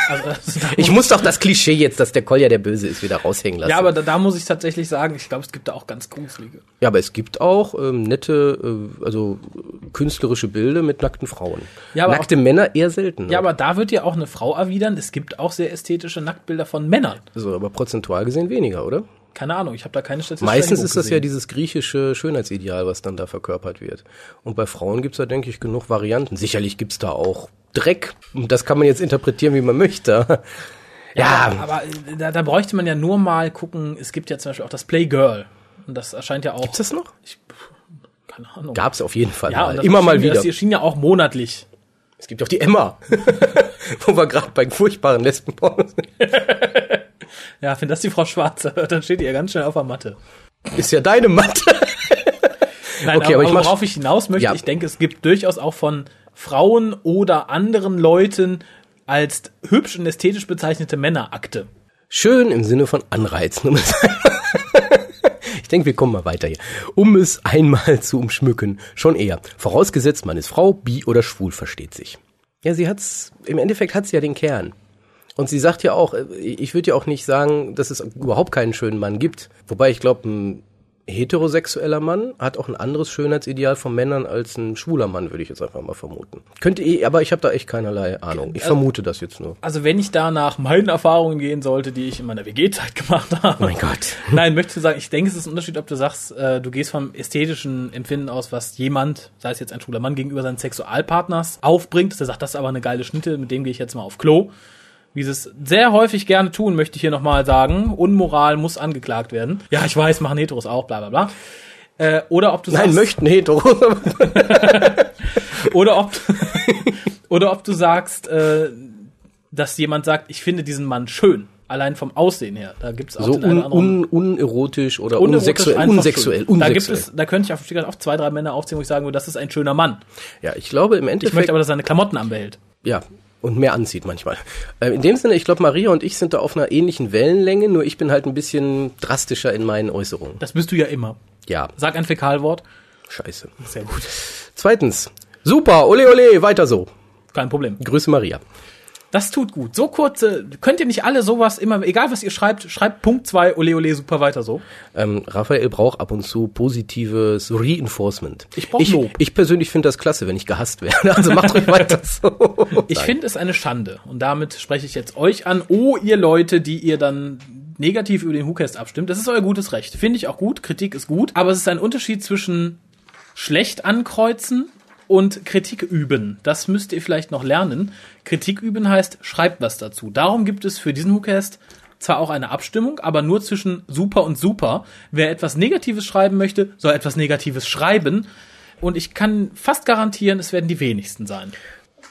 Also, *laughs* da Ich muss doch das Klischee jetzt, dass der Kolja der Böse ist, wieder raushängen lassen. ja, aber da, da muss ich tatsächlich sagen, ich glaube, es gibt da auch ganz gruselige. Ja, aber es gibt auch ähm, nette, äh, also künstlerische Bilder mit nackten Frauen. Ja, aber Nackte Männer eher selten. ne? Ja, aber da wird ja auch eine Frau erwidern, es gibt auch sehr ästhetische Nacktbilder von Männern. so, aber prozentual gesehen weniger, oder? Keine Ahnung, ich habe da keine Statistik. Meistens ist das ja dieses griechische Schönheitsideal, was dann da verkörpert wird. Und bei Frauen gibt's da, denke ich, genug Varianten. Sicherlich gibt's da auch Dreck. Das kann man jetzt interpretieren, wie man möchte. Ja, aber äh, da, da bräuchte man ja nur mal gucken, es gibt ja zum Beispiel auch das Playgirl. Und das erscheint ja auch. gibt's das noch? Keine Ahnung. Gab's auf jeden Fall ja, mal. Immer mal wieder. Das erschien ja auch monatlich. Es gibt auch die Emma. *laughs* Wo wir gerade bei furchtbaren Lesbenpornos *laughs* sind. Ja, wenn das die Frau Schwarze hört, dann steht die ja ganz schnell auf der Matte. Ist ja deine Matte. *laughs* Nein, Okay, aber ich mach- worauf ich hinaus möchte, Ja. ich denke, es gibt durchaus auch von Frauen oder anderen Leuten als hübsch und ästhetisch bezeichnete Männerakte. Schön im Sinne von Anreizen. Ich denke, wir kommen mal weiter hier. Um es einmal zu umschmücken, schon eher. Vorausgesetzt, man ist Frau, bi oder schwul, versteht sich. Ja, sie hat's, im Endeffekt hat sie ja den Kern. Und sie sagt ja auch, äh, ich würde ja auch nicht sagen, dass es überhaupt keinen schönen Mann gibt. Wobei ich glaube, ein heterosexueller Mann hat auch ein anderes Schönheitsideal von Männern als ein schwuler Mann, würde ich jetzt einfach mal vermuten. Könnte eh, aber ich habe da echt keinerlei Ahnung. Ich vermute das jetzt nur. Also wenn ich da nach meinen Erfahrungen gehen sollte, die ich in meiner WG-Zeit gemacht habe. Oh mein Gott. *laughs* Nein, möchte sagen, ich denke, es ist ein Unterschied, ob du sagst, äh, du gehst vom ästhetischen Empfinden aus, was jemand, sei es jetzt ein schwuler Mann, gegenüber seines Sexualpartners aufbringt. Der sagt, das ist aber eine geile Schnitte, mit dem gehe ich jetzt mal auf Klo. Wie sie es sehr häufig gerne tun, möchte ich hier nochmal sagen. Unmoral muss angeklagt werden. Ja, ich weiß, machen Heteros auch, bla bla bla. Äh, oder ob du Nein, sagst, möchten hetero. *laughs* oder ob *laughs* oder ob du sagst, äh, dass jemand sagt, ich finde diesen Mann schön, allein vom Aussehen her. Da gibt's auch so den un, un, unerotisch oder unerotisch unsexuell. Unsexuell, schön. Da gibt unsexuell. es, da könnte ich auf Stichwort auch zwei, drei Männer aufzählen, wo ich sagen würde, das ist ein schöner Mann. ja, ich glaube im Ich Endeffekt, möchte aber, dass er seine Klamotten anbehält. ja, und mehr anzieht manchmal. Äh, in dem Sinne, ich glaube, Maria und ich sind da auf einer ähnlichen Wellenlänge, nur ich bin halt ein bisschen drastischer in meinen Äußerungen. Das bist du ja immer. Ja, Sag ein Fäkalwort. scheiße. Sehr gut. Zweitens, super, ole ole, weiter so. Kein Problem. Grüße Maria. Das tut gut. So kurze, könnt ihr nicht alle sowas immer, egal was ihr schreibt, schreibt Punkt zwei, ole ole, super weiter so. Ähm, Raphael braucht ab und zu positives Reinforcement. Ich brauch ich, Lob. ich persönlich finde das klasse, wenn ich gehasst werde. Also macht *laughs* ruhig weiter so. Ich finde es eine Schande. Und damit spreche ich jetzt euch an. Oh, ihr Leute, die ihr dann negativ über den WhoCast abstimmt. Das ist euer gutes Recht. Finde ich auch gut. Kritik ist gut. Aber es ist ein Unterschied zwischen schlecht ankreuzen und Kritik üben. Das müsst ihr vielleicht noch lernen. Kritik üben heißt, schreibt was dazu. Darum gibt es für diesen WhoCast zwar auch eine Abstimmung, aber nur zwischen super und super. Wer etwas Negatives schreiben möchte, soll etwas Negatives schreiben. Und ich kann fast garantieren, es werden die wenigsten sein.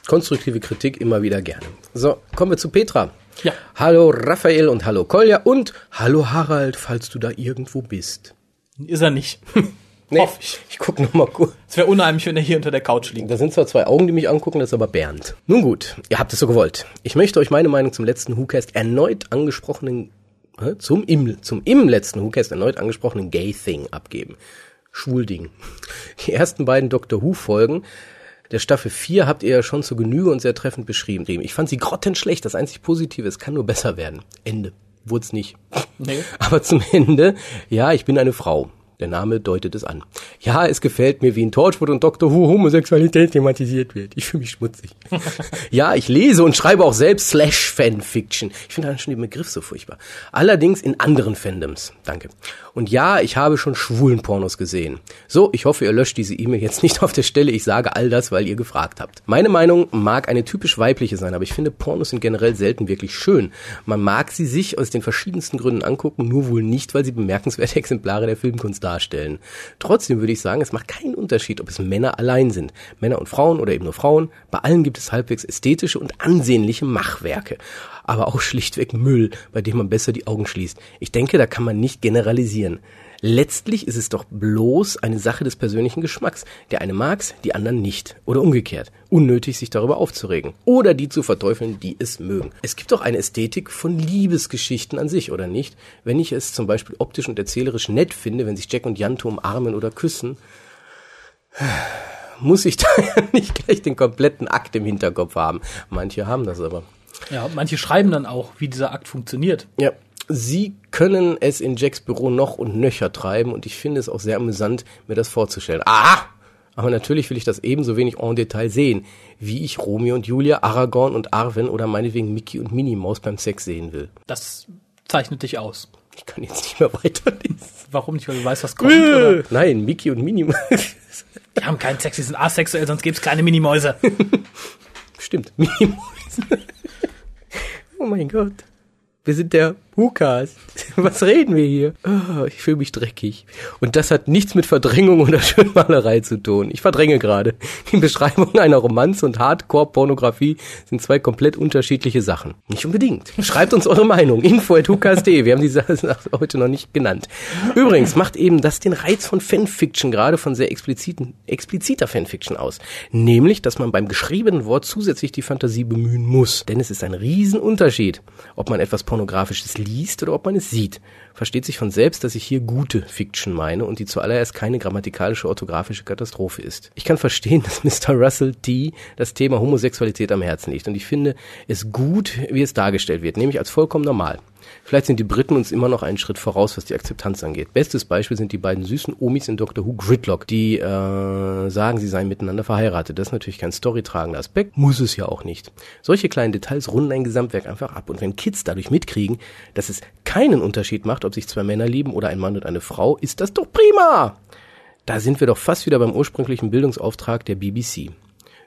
Konstruktive Kritik immer wieder gerne. So, kommen wir zu Petra. Ja. Hallo Raphael und hallo Kolja und hallo Harald, falls du da irgendwo bist. Ist er nicht. *laughs* Nee, Hoff ich. ich guck noch mal kurz. Es wäre unheimlich, wenn er hier unter der Couch liegt. Da sind zwar zwei Augen, die mich angucken, das ist aber Bernd. Nun gut, ihr habt es so gewollt. Ich möchte euch meine Meinung zum letzten WhoCast erneut angesprochenen, hä? zum im, zum im letzten WhoCast erneut angesprochenen Gay-Thing abgeben. Schwulding. Die ersten beiden Doctor Who-Folgen der Staffel 4 habt ihr ja schon zur Genüge und sehr treffend beschrieben. Ich fand sie grottenschlecht. Das einzig Positive, es kann nur besser werden. Ende. Wurd's nicht. Nee. *laughs* Aber zum Ende, ja, ich bin eine Frau. Der Name deutet es an. Ja, es gefällt mir, wie in Torchwood und Doctor Who Homosexualität thematisiert wird. Ich fühle mich schmutzig. *laughs* ja, ich lese und schreibe auch selbst Slash-Fanfiction. Ich finde schon den Begriff so furchtbar. Allerdings in anderen Fandoms. Danke. Und ja, ich habe schon schwulen Pornos gesehen. So, ich hoffe, ihr löscht diese E-Mail jetzt nicht auf der Stelle. Ich sage all das, weil ihr gefragt habt. Meine Meinung mag eine typisch weibliche sein, aber ich finde Pornos sind generell selten wirklich schön. Man mag sie sich aus den verschiedensten Gründen angucken, nur wohl nicht, weil sie bemerkenswerte Exemplare der Filmkunst darstellen. Trotzdem würde ich sagen, es macht keinen Unterschied, ob es Männer allein sind. Männer und Frauen oder eben nur Frauen. Bei allen gibt es halbwegs ästhetische und ansehnliche Machwerke. Aber auch *laughs* schlichtweg Müll, bei dem man besser die Augen schließt. Ich denke, da kann man nicht generalisieren. Letztlich ist es doch bloß eine Sache des persönlichen Geschmacks. Der eine mag's, die anderen nicht. Oder umgekehrt. Unnötig, sich darüber aufzuregen. Oder die zu verteufeln, die es mögen. Es gibt doch eine Ästhetik von Liebesgeschichten an sich, oder nicht? Wenn ich es zum Beispiel optisch und erzählerisch nett finde, wenn sich Jack und Janto umarmen oder küssen, muss ich *laughs* da ja nicht gleich den kompletten Akt im Hinterkopf haben. Manche haben das aber. Ja, manche schreiben dann auch, wie dieser Akt funktioniert. Ja, sie können es in Jacks Büro noch und nöcher treiben und ich finde es auch sehr amüsant, mir das vorzustellen. Aha! Aber natürlich will ich das ebenso wenig en Detail sehen, wie ich Romeo und Julia, Aragorn und Arwen oder meinetwegen Mickey und Minnie Maus beim Sex sehen will. Das zeichnet dich aus. Ich kann jetzt nicht mehr weiterlesen. Warum nicht, weil du weißt, was kommt? Oder? *laughs* Nein, Mickey und Minnie Maus. Die haben keinen Sex, die sind asexuell, sonst gibt's kleine Minimäuse. *laughs* Stimmt, Minnie Maus. *laughs* oh mein Gott. Wir sind der Hukas. *laughs* Was reden wir hier? Oh, ich fühle mich dreckig. Und das hat nichts mit Verdrängung oder *laughs* Schönmalerei zu tun. Ich verdränge gerade. Die Beschreibung einer Romanze und Hardcore-Pornografie sind zwei komplett unterschiedliche Sachen. Nicht unbedingt. Schreibt uns eure Meinung. Info.hukas.de. Wir haben die *laughs* Sache heute noch nicht genannt. Übrigens macht eben das den Reiz von Fanfiction, gerade von sehr expliziten, expliziter Fanfiction aus. Nämlich, dass man beim geschriebenen Wort zusätzlich die Fantasie bemühen muss. Denn es ist ein Riesenunterschied, ob man etwas Pornografisches liest oder ob man es sieht. Versteht sich von selbst, dass ich hier gute Fiction meine und die zuallererst keine grammatikalische orthografische Katastrophe ist. Ich kann verstehen, *laughs* dass Mr. Russell T. das Thema Homosexualität am Herzen liegt und ich finde es gut, wie es dargestellt wird, nämlich als vollkommen normal. Vielleicht sind die Briten uns immer noch einen Schritt voraus, was die Akzeptanz angeht. Bestes Beispiel sind die beiden süßen Omis in Doctor Who Gridlock, die äh, sagen, sie seien miteinander verheiratet. Das ist natürlich kein storytragender Aspekt, muss es ja auch nicht. Solche kleinen Details runden ein Gesamtwerk einfach ab. Und wenn Kids dadurch mitkriegen, dass es keinen Unterschied macht, ob sich zwei Männer lieben oder ein Mann und eine Frau, ist das doch prima! Da sind wir doch fast wieder beim ursprünglichen Bildungsauftrag der BBC.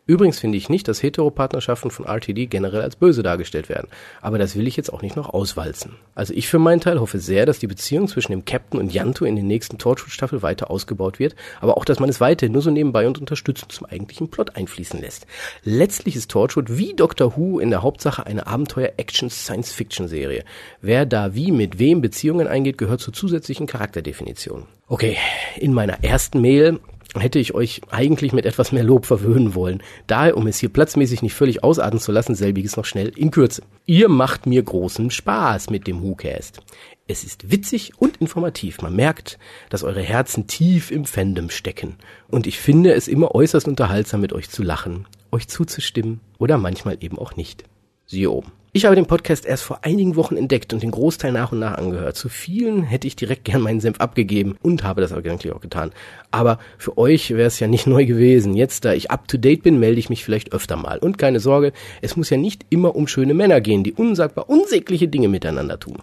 Übrigens finde ich nicht, dass Heteropartnerschaften von RTD generell als böse dargestellt werden. Aber das will ich jetzt auch nicht noch auswalzen. Also ich für meinen Teil hoffe sehr, dass die Beziehung zwischen dem Captain und Yanto in den nächsten Torchwood-Staffel weiter ausgebaut wird, aber auch, dass man es weiterhin nur so nebenbei und unterstützend zum eigentlichen Plot einfließen lässt. Letztlich ist Torchwood wie Doctor Who in der Hauptsache eine Abenteuer-Action-Science-Fiction-Serie. Wer da wie mit wem Beziehungen eingeht, gehört zur zusätzlichen Charakterdefinition. Okay, in meiner ersten Mail hätte ich euch eigentlich mit etwas mehr Lob verwöhnen wollen. Daher, um es hier platzmäßig nicht völlig ausatmen zu lassen, selbiges noch schnell in Kürze. Ihr macht mir großen Spaß mit dem WhoCast. Es ist witzig und informativ. Man merkt, dass eure Herzen tief im Fandom stecken. Und ich finde es immer äußerst unterhaltsam, mit euch zu lachen, euch zuzustimmen oder manchmal eben auch nicht. Siehe oben. Ich habe den Podcast erst vor einigen Wochen entdeckt und den Großteil nach und nach angehört. Zu vielen hätte ich direkt gern meinen Senf abgegeben und habe das eigentlich auch getan. Aber für euch wäre es ja nicht *laughs* neu gewesen. Jetzt, da ich up to date bin, melde ich mich vielleicht öfter mal. Und keine Sorge, es muss ja nicht immer um schöne Männer gehen, die unsagbar unsägliche Dinge miteinander tun.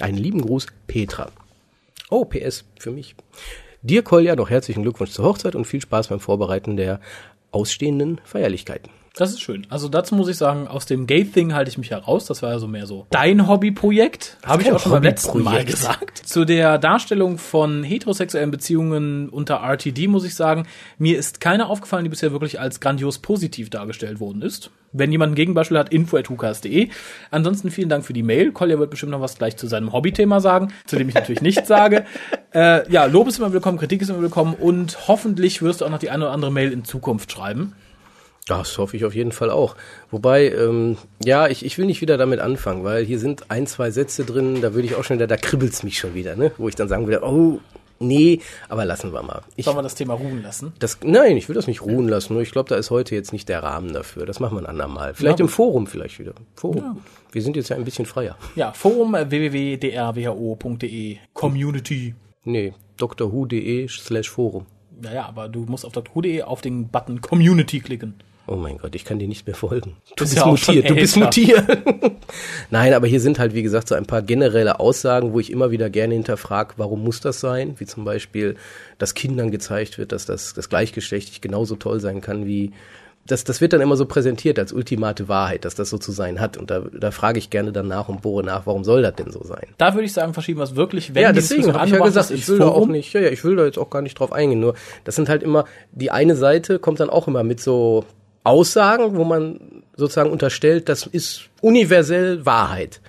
Einen lieben Gruß, Petra. Oh, PS für mich. Dir, Kolja, noch herzlichen Glückwunsch zur Hochzeit und viel Spaß beim Vorbereiten der ausstehenden Feierlichkeiten. Das ist schön. Also dazu muss ich sagen, aus dem Gay-Thing halte ich mich heraus. Das war ja so mehr so dein Hobbyprojekt. Habe ich auch schon beim letzten Mal gesagt. Zu der Darstellung von heterosexuellen Beziehungen unter RTD muss ich sagen, mir ist keine aufgefallen, die bisher wirklich als grandios positiv dargestellt worden ist. Wenn jemand ein Gegenbeispiel hat, info.hukas.de. Ansonsten vielen Dank für die Mail. Kolja wird bestimmt noch was gleich zu seinem Hobbythema sagen, zu dem ich natürlich nichts sage. *laughs* Äh, ja, Lob ist immer willkommen, Kritik ist immer willkommen und hoffentlich wirst du auch noch die eine oder andere Mail in Zukunft schreiben. Das hoffe ich auf jeden Fall auch. Wobei, ähm, ja, ich, ich will nicht wieder damit anfangen, weil hier sind ein, zwei Sätze drin, da würde ich auch schon wieder, da kribbelt's mich schon wieder, ne? Wo ich dann sagen würde, oh, nee, aber lassen wir mal. Ich, Sollen wir das Thema ruhen lassen? Das, nein, ich will das nicht ruhen lassen, nur ich glaube, da ist heute jetzt nicht der Rahmen dafür. Das machen wir ein andermal. Vielleicht ja, im Forum vielleicht wieder. Forum. Ja. Wir sind jetzt ja ein bisschen freier. Ja, Forum äh, www.drwho.de Community. Nee, drhu.de slash Forum. Naja, aber du musst auf drhu.de auf den Button Community klicken. Oh mein Gott, ich kann dir nicht mehr folgen. Du bist, ja mutiert, du bist mutiert. *laughs* Nein, aber hier sind halt, wie gesagt, so ein paar generelle Aussagen, wo ich immer wieder gerne hinterfrage, warum muss das sein? Wie zum Beispiel, dass Kindern gezeigt wird, dass das, das gleichgeschlechtlich genauso toll sein kann wie das, das wird dann immer so präsentiert als ultimate Wahrheit, dass das so zu sein hat. Und da, da frage ich gerne dann nach und bohre nach, warum soll das denn so sein? Da würde ich sagen, verschieben wir es wirklich, wenn Ja, deswegen habe ich ja gesagt, ich will da auch nicht, ja, ja, ich will da jetzt auch gar nicht drauf eingehen. Nur, das sind halt immer, die eine Seite kommt dann auch immer mit so Aussagen, wo man sozusagen unterstellt, das ist universell Wahrheit.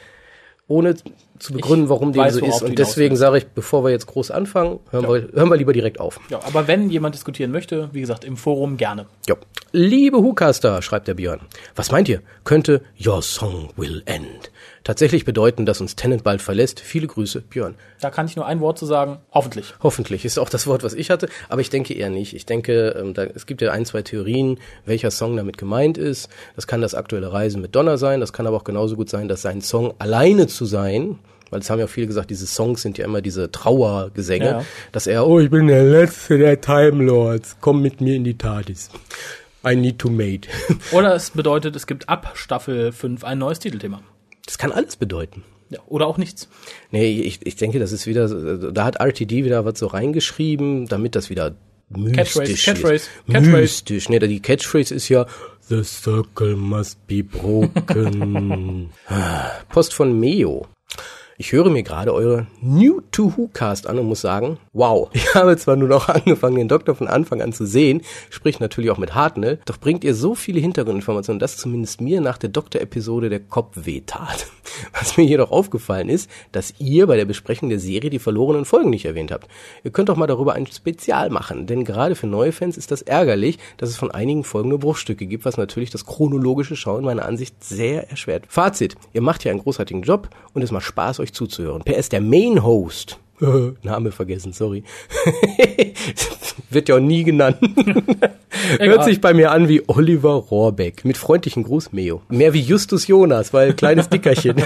Ohne zu begründen, warum die so ist. Und deswegen sage ich, bevor wir jetzt groß anfangen, hören, ja. wir, hören wir lieber direkt auf. Ja, aber wenn jemand diskutieren möchte, wie gesagt, im Forum gerne. Ja. Liebe Hucaster, schreibt der Björn, was meint ihr? Könnte Your Song Will End tatsächlich bedeuten, dass uns Tennant bald verlässt. Viele Grüße, Björn. Da kann ich nur ein Wort zu sagen. Hoffentlich. Hoffentlich ist auch das Wort, was ich hatte. Aber ich denke eher nicht. Ich denke, ähm, da, es gibt ja ein, zwei Theorien, welcher Song damit gemeint ist. Das kann das aktuelle Reisen mit Donner sein. Das kann aber auch genauso gut sein, dass sein Song alleine zu sein, weil es haben ja viele gesagt, diese Songs sind ja immer diese Trauergesänge, ja. dass er, oh, ich bin der Letzte der Time Lords, komm mit mir in die TARDIS. I need to mate. Oder es bedeutet, es gibt ab Staffel 5 ein neues Titelthema. Das kann alles bedeuten. Ja, oder auch nichts. Nee, ich, ich denke, das ist wieder, da hat RTD wieder was so reingeschrieben, damit das wieder mystisch Catchphrase, ist. Catchphrase. Mystisch. Nee, die Catchphrase ist ja The circle must be broken. *laughs* Post von Meo. Ich höre mir gerade eure New to Who Cast an und muss sagen, wow, *laughs* ich habe zwar nur noch angefangen, den Doktor von Anfang an zu sehen, sprich natürlich auch mit Hartnell, doch bringt ihr so viele Hintergrundinformationen, dass zumindest mir nach der Doktor-Episode der Kopf wehtat. *laughs* Was mir jedoch aufgefallen ist, dass ihr bei der Besprechung der Serie die verlorenen Folgen nicht erwähnt habt. Ihr könnt doch mal darüber ein Spezial machen, denn gerade für neue Fans ist das ärgerlich, dass es von einigen Folgen nur Bruchstücke gibt, was natürlich das chronologische Schauen meiner Ansicht sehr erschwert. Fazit, ihr macht hier einen großartigen Job und es macht Spaß, euch euch zuzuhören. PS, der Main Host, *laughs* Name vergessen, sorry. *laughs* Wird ja auch nie genannt. *laughs* Hört sich bei mir an wie Oliver Rohrbeck. Mit freundlichen Gruß, Meo. Mehr wie Justus Jonas, weil kleines Dickerchen.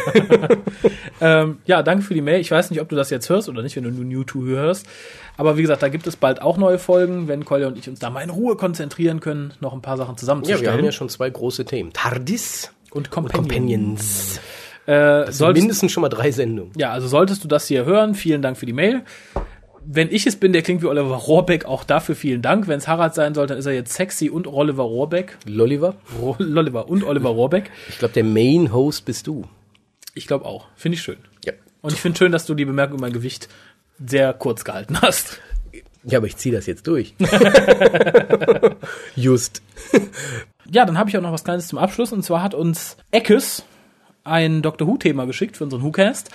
ähm, ja, danke für die Mail. Ich weiß nicht, ob du das jetzt hörst oder nicht, wenn du nur New 2 hörst. Aber wie gesagt, da gibt es bald auch neue Folgen, wenn Kolja und ich uns da mal in Ruhe konzentrieren können, noch ein paar Sachen zusammenzustellen. Ja, wir haben ja schon zwei große Themen. TARDIS und Companions. Und Companions. Äh, das sind mindestens schon mal drei Sendungen. Ja, also solltest du das hier hören, vielen Dank für die Mail. Wenn ich es bin, der klingt wie Oliver Rohrbeck, auch dafür vielen Dank. Wenn es Harald sein soll, dann ist er jetzt sexy und Oliver Rohrbeck. Lolliver? Ro Lolliver und Oliver Rohrbeck. Ich glaube, der Main Host bist du. Ich glaube auch. Finde ich schön. Ja. Und ich finde schön, dass du die Bemerkung über mein Gewicht sehr kurz gehalten hast. Ja, aber ich ziehe das jetzt durch. *laughs* Just. ja, dann habe ich auch noch was Kleines zum Abschluss. Und zwar hat uns Eckes ein Doctor Who-Thema geschickt für unseren WhoCast.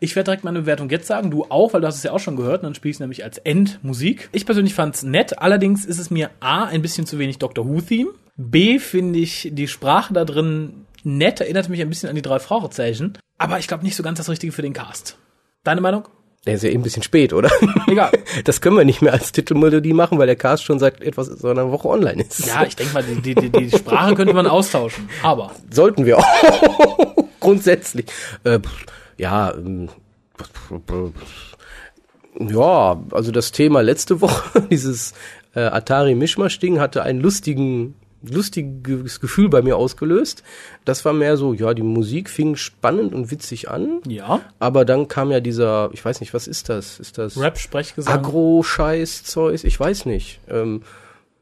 Ich werde direkt meine Bewertung jetzt sagen, du auch, weil du hast es ja auch schon gehört, und dann spiele ich es nämlich als Endmusik. Ich persönlich fand es nett, allerdings ist es mir A, ein bisschen zu wenig Doctor Who-Theme. B, finde ich die Sprache da drin nett, erinnert mich ein bisschen an die drei Fragezeichen, aber ich glaube nicht so ganz das Richtige für den Cast. Deine Meinung? Der ist ja eben ein bisschen spät, oder? Egal. *laughs* Das können wir nicht mehr als Titelmelodie machen, weil der Cast schon seit etwas so einer Woche online ist. Ja, ich denke mal, die, die, die Sprache könnte man austauschen. Aber. Sollten wir auch. Grundsätzlich. Äh, ja, ähm, ja, also das Thema letzte Woche, *laughs* dieses äh, Atari Mischmasch-Ding, hatte einen lustigen lustiges Gefühl bei mir ausgelöst. Das war mehr so, ja, die Musik fing spannend und witzig an. Ja. Aber dann kam ja dieser, ich weiß nicht, was ist das? Ist das Rap-Sprechgesang? Agro-Scheiß-Zeug? Ich weiß nicht. Ähm,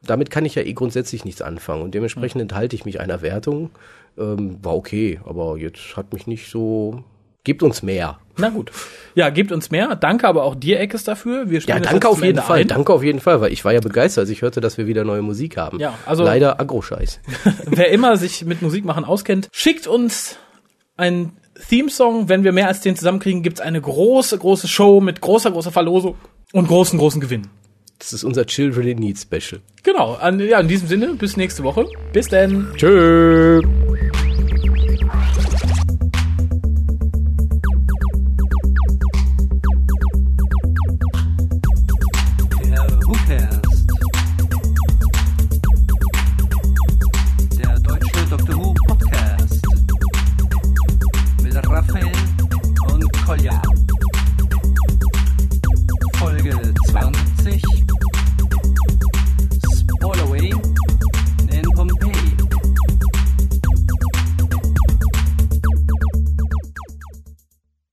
damit kann ich ja eh grundsätzlich nichts anfangen und dementsprechend enthalte ich mich einer Wertung. Ähm, war okay, aber jetzt hat mich nicht so Gebt uns mehr. Na gut. Ja, gebt uns mehr. Danke aber auch dir, Eckes, dafür. Wir ja, danke auf jeden Fall. Ein. Danke auf jeden Fall, weil ich war ja begeistert, als ich hörte, dass wir wieder neue Musik haben. Ja, also. Leider Agro-Scheiß. *laughs* wer immer sich mit Musik machen auskennt, schickt uns ein Theme-Song. Wenn wir mehr als den zusammenkriegen, gibt's eine große, große Show mit großer, großer Verlosung und großen, großen Gewinn. Das ist unser Children in Need Special. Genau. An, ja, in diesem Sinne, bis nächste Woche. Bis denn. Tschüss.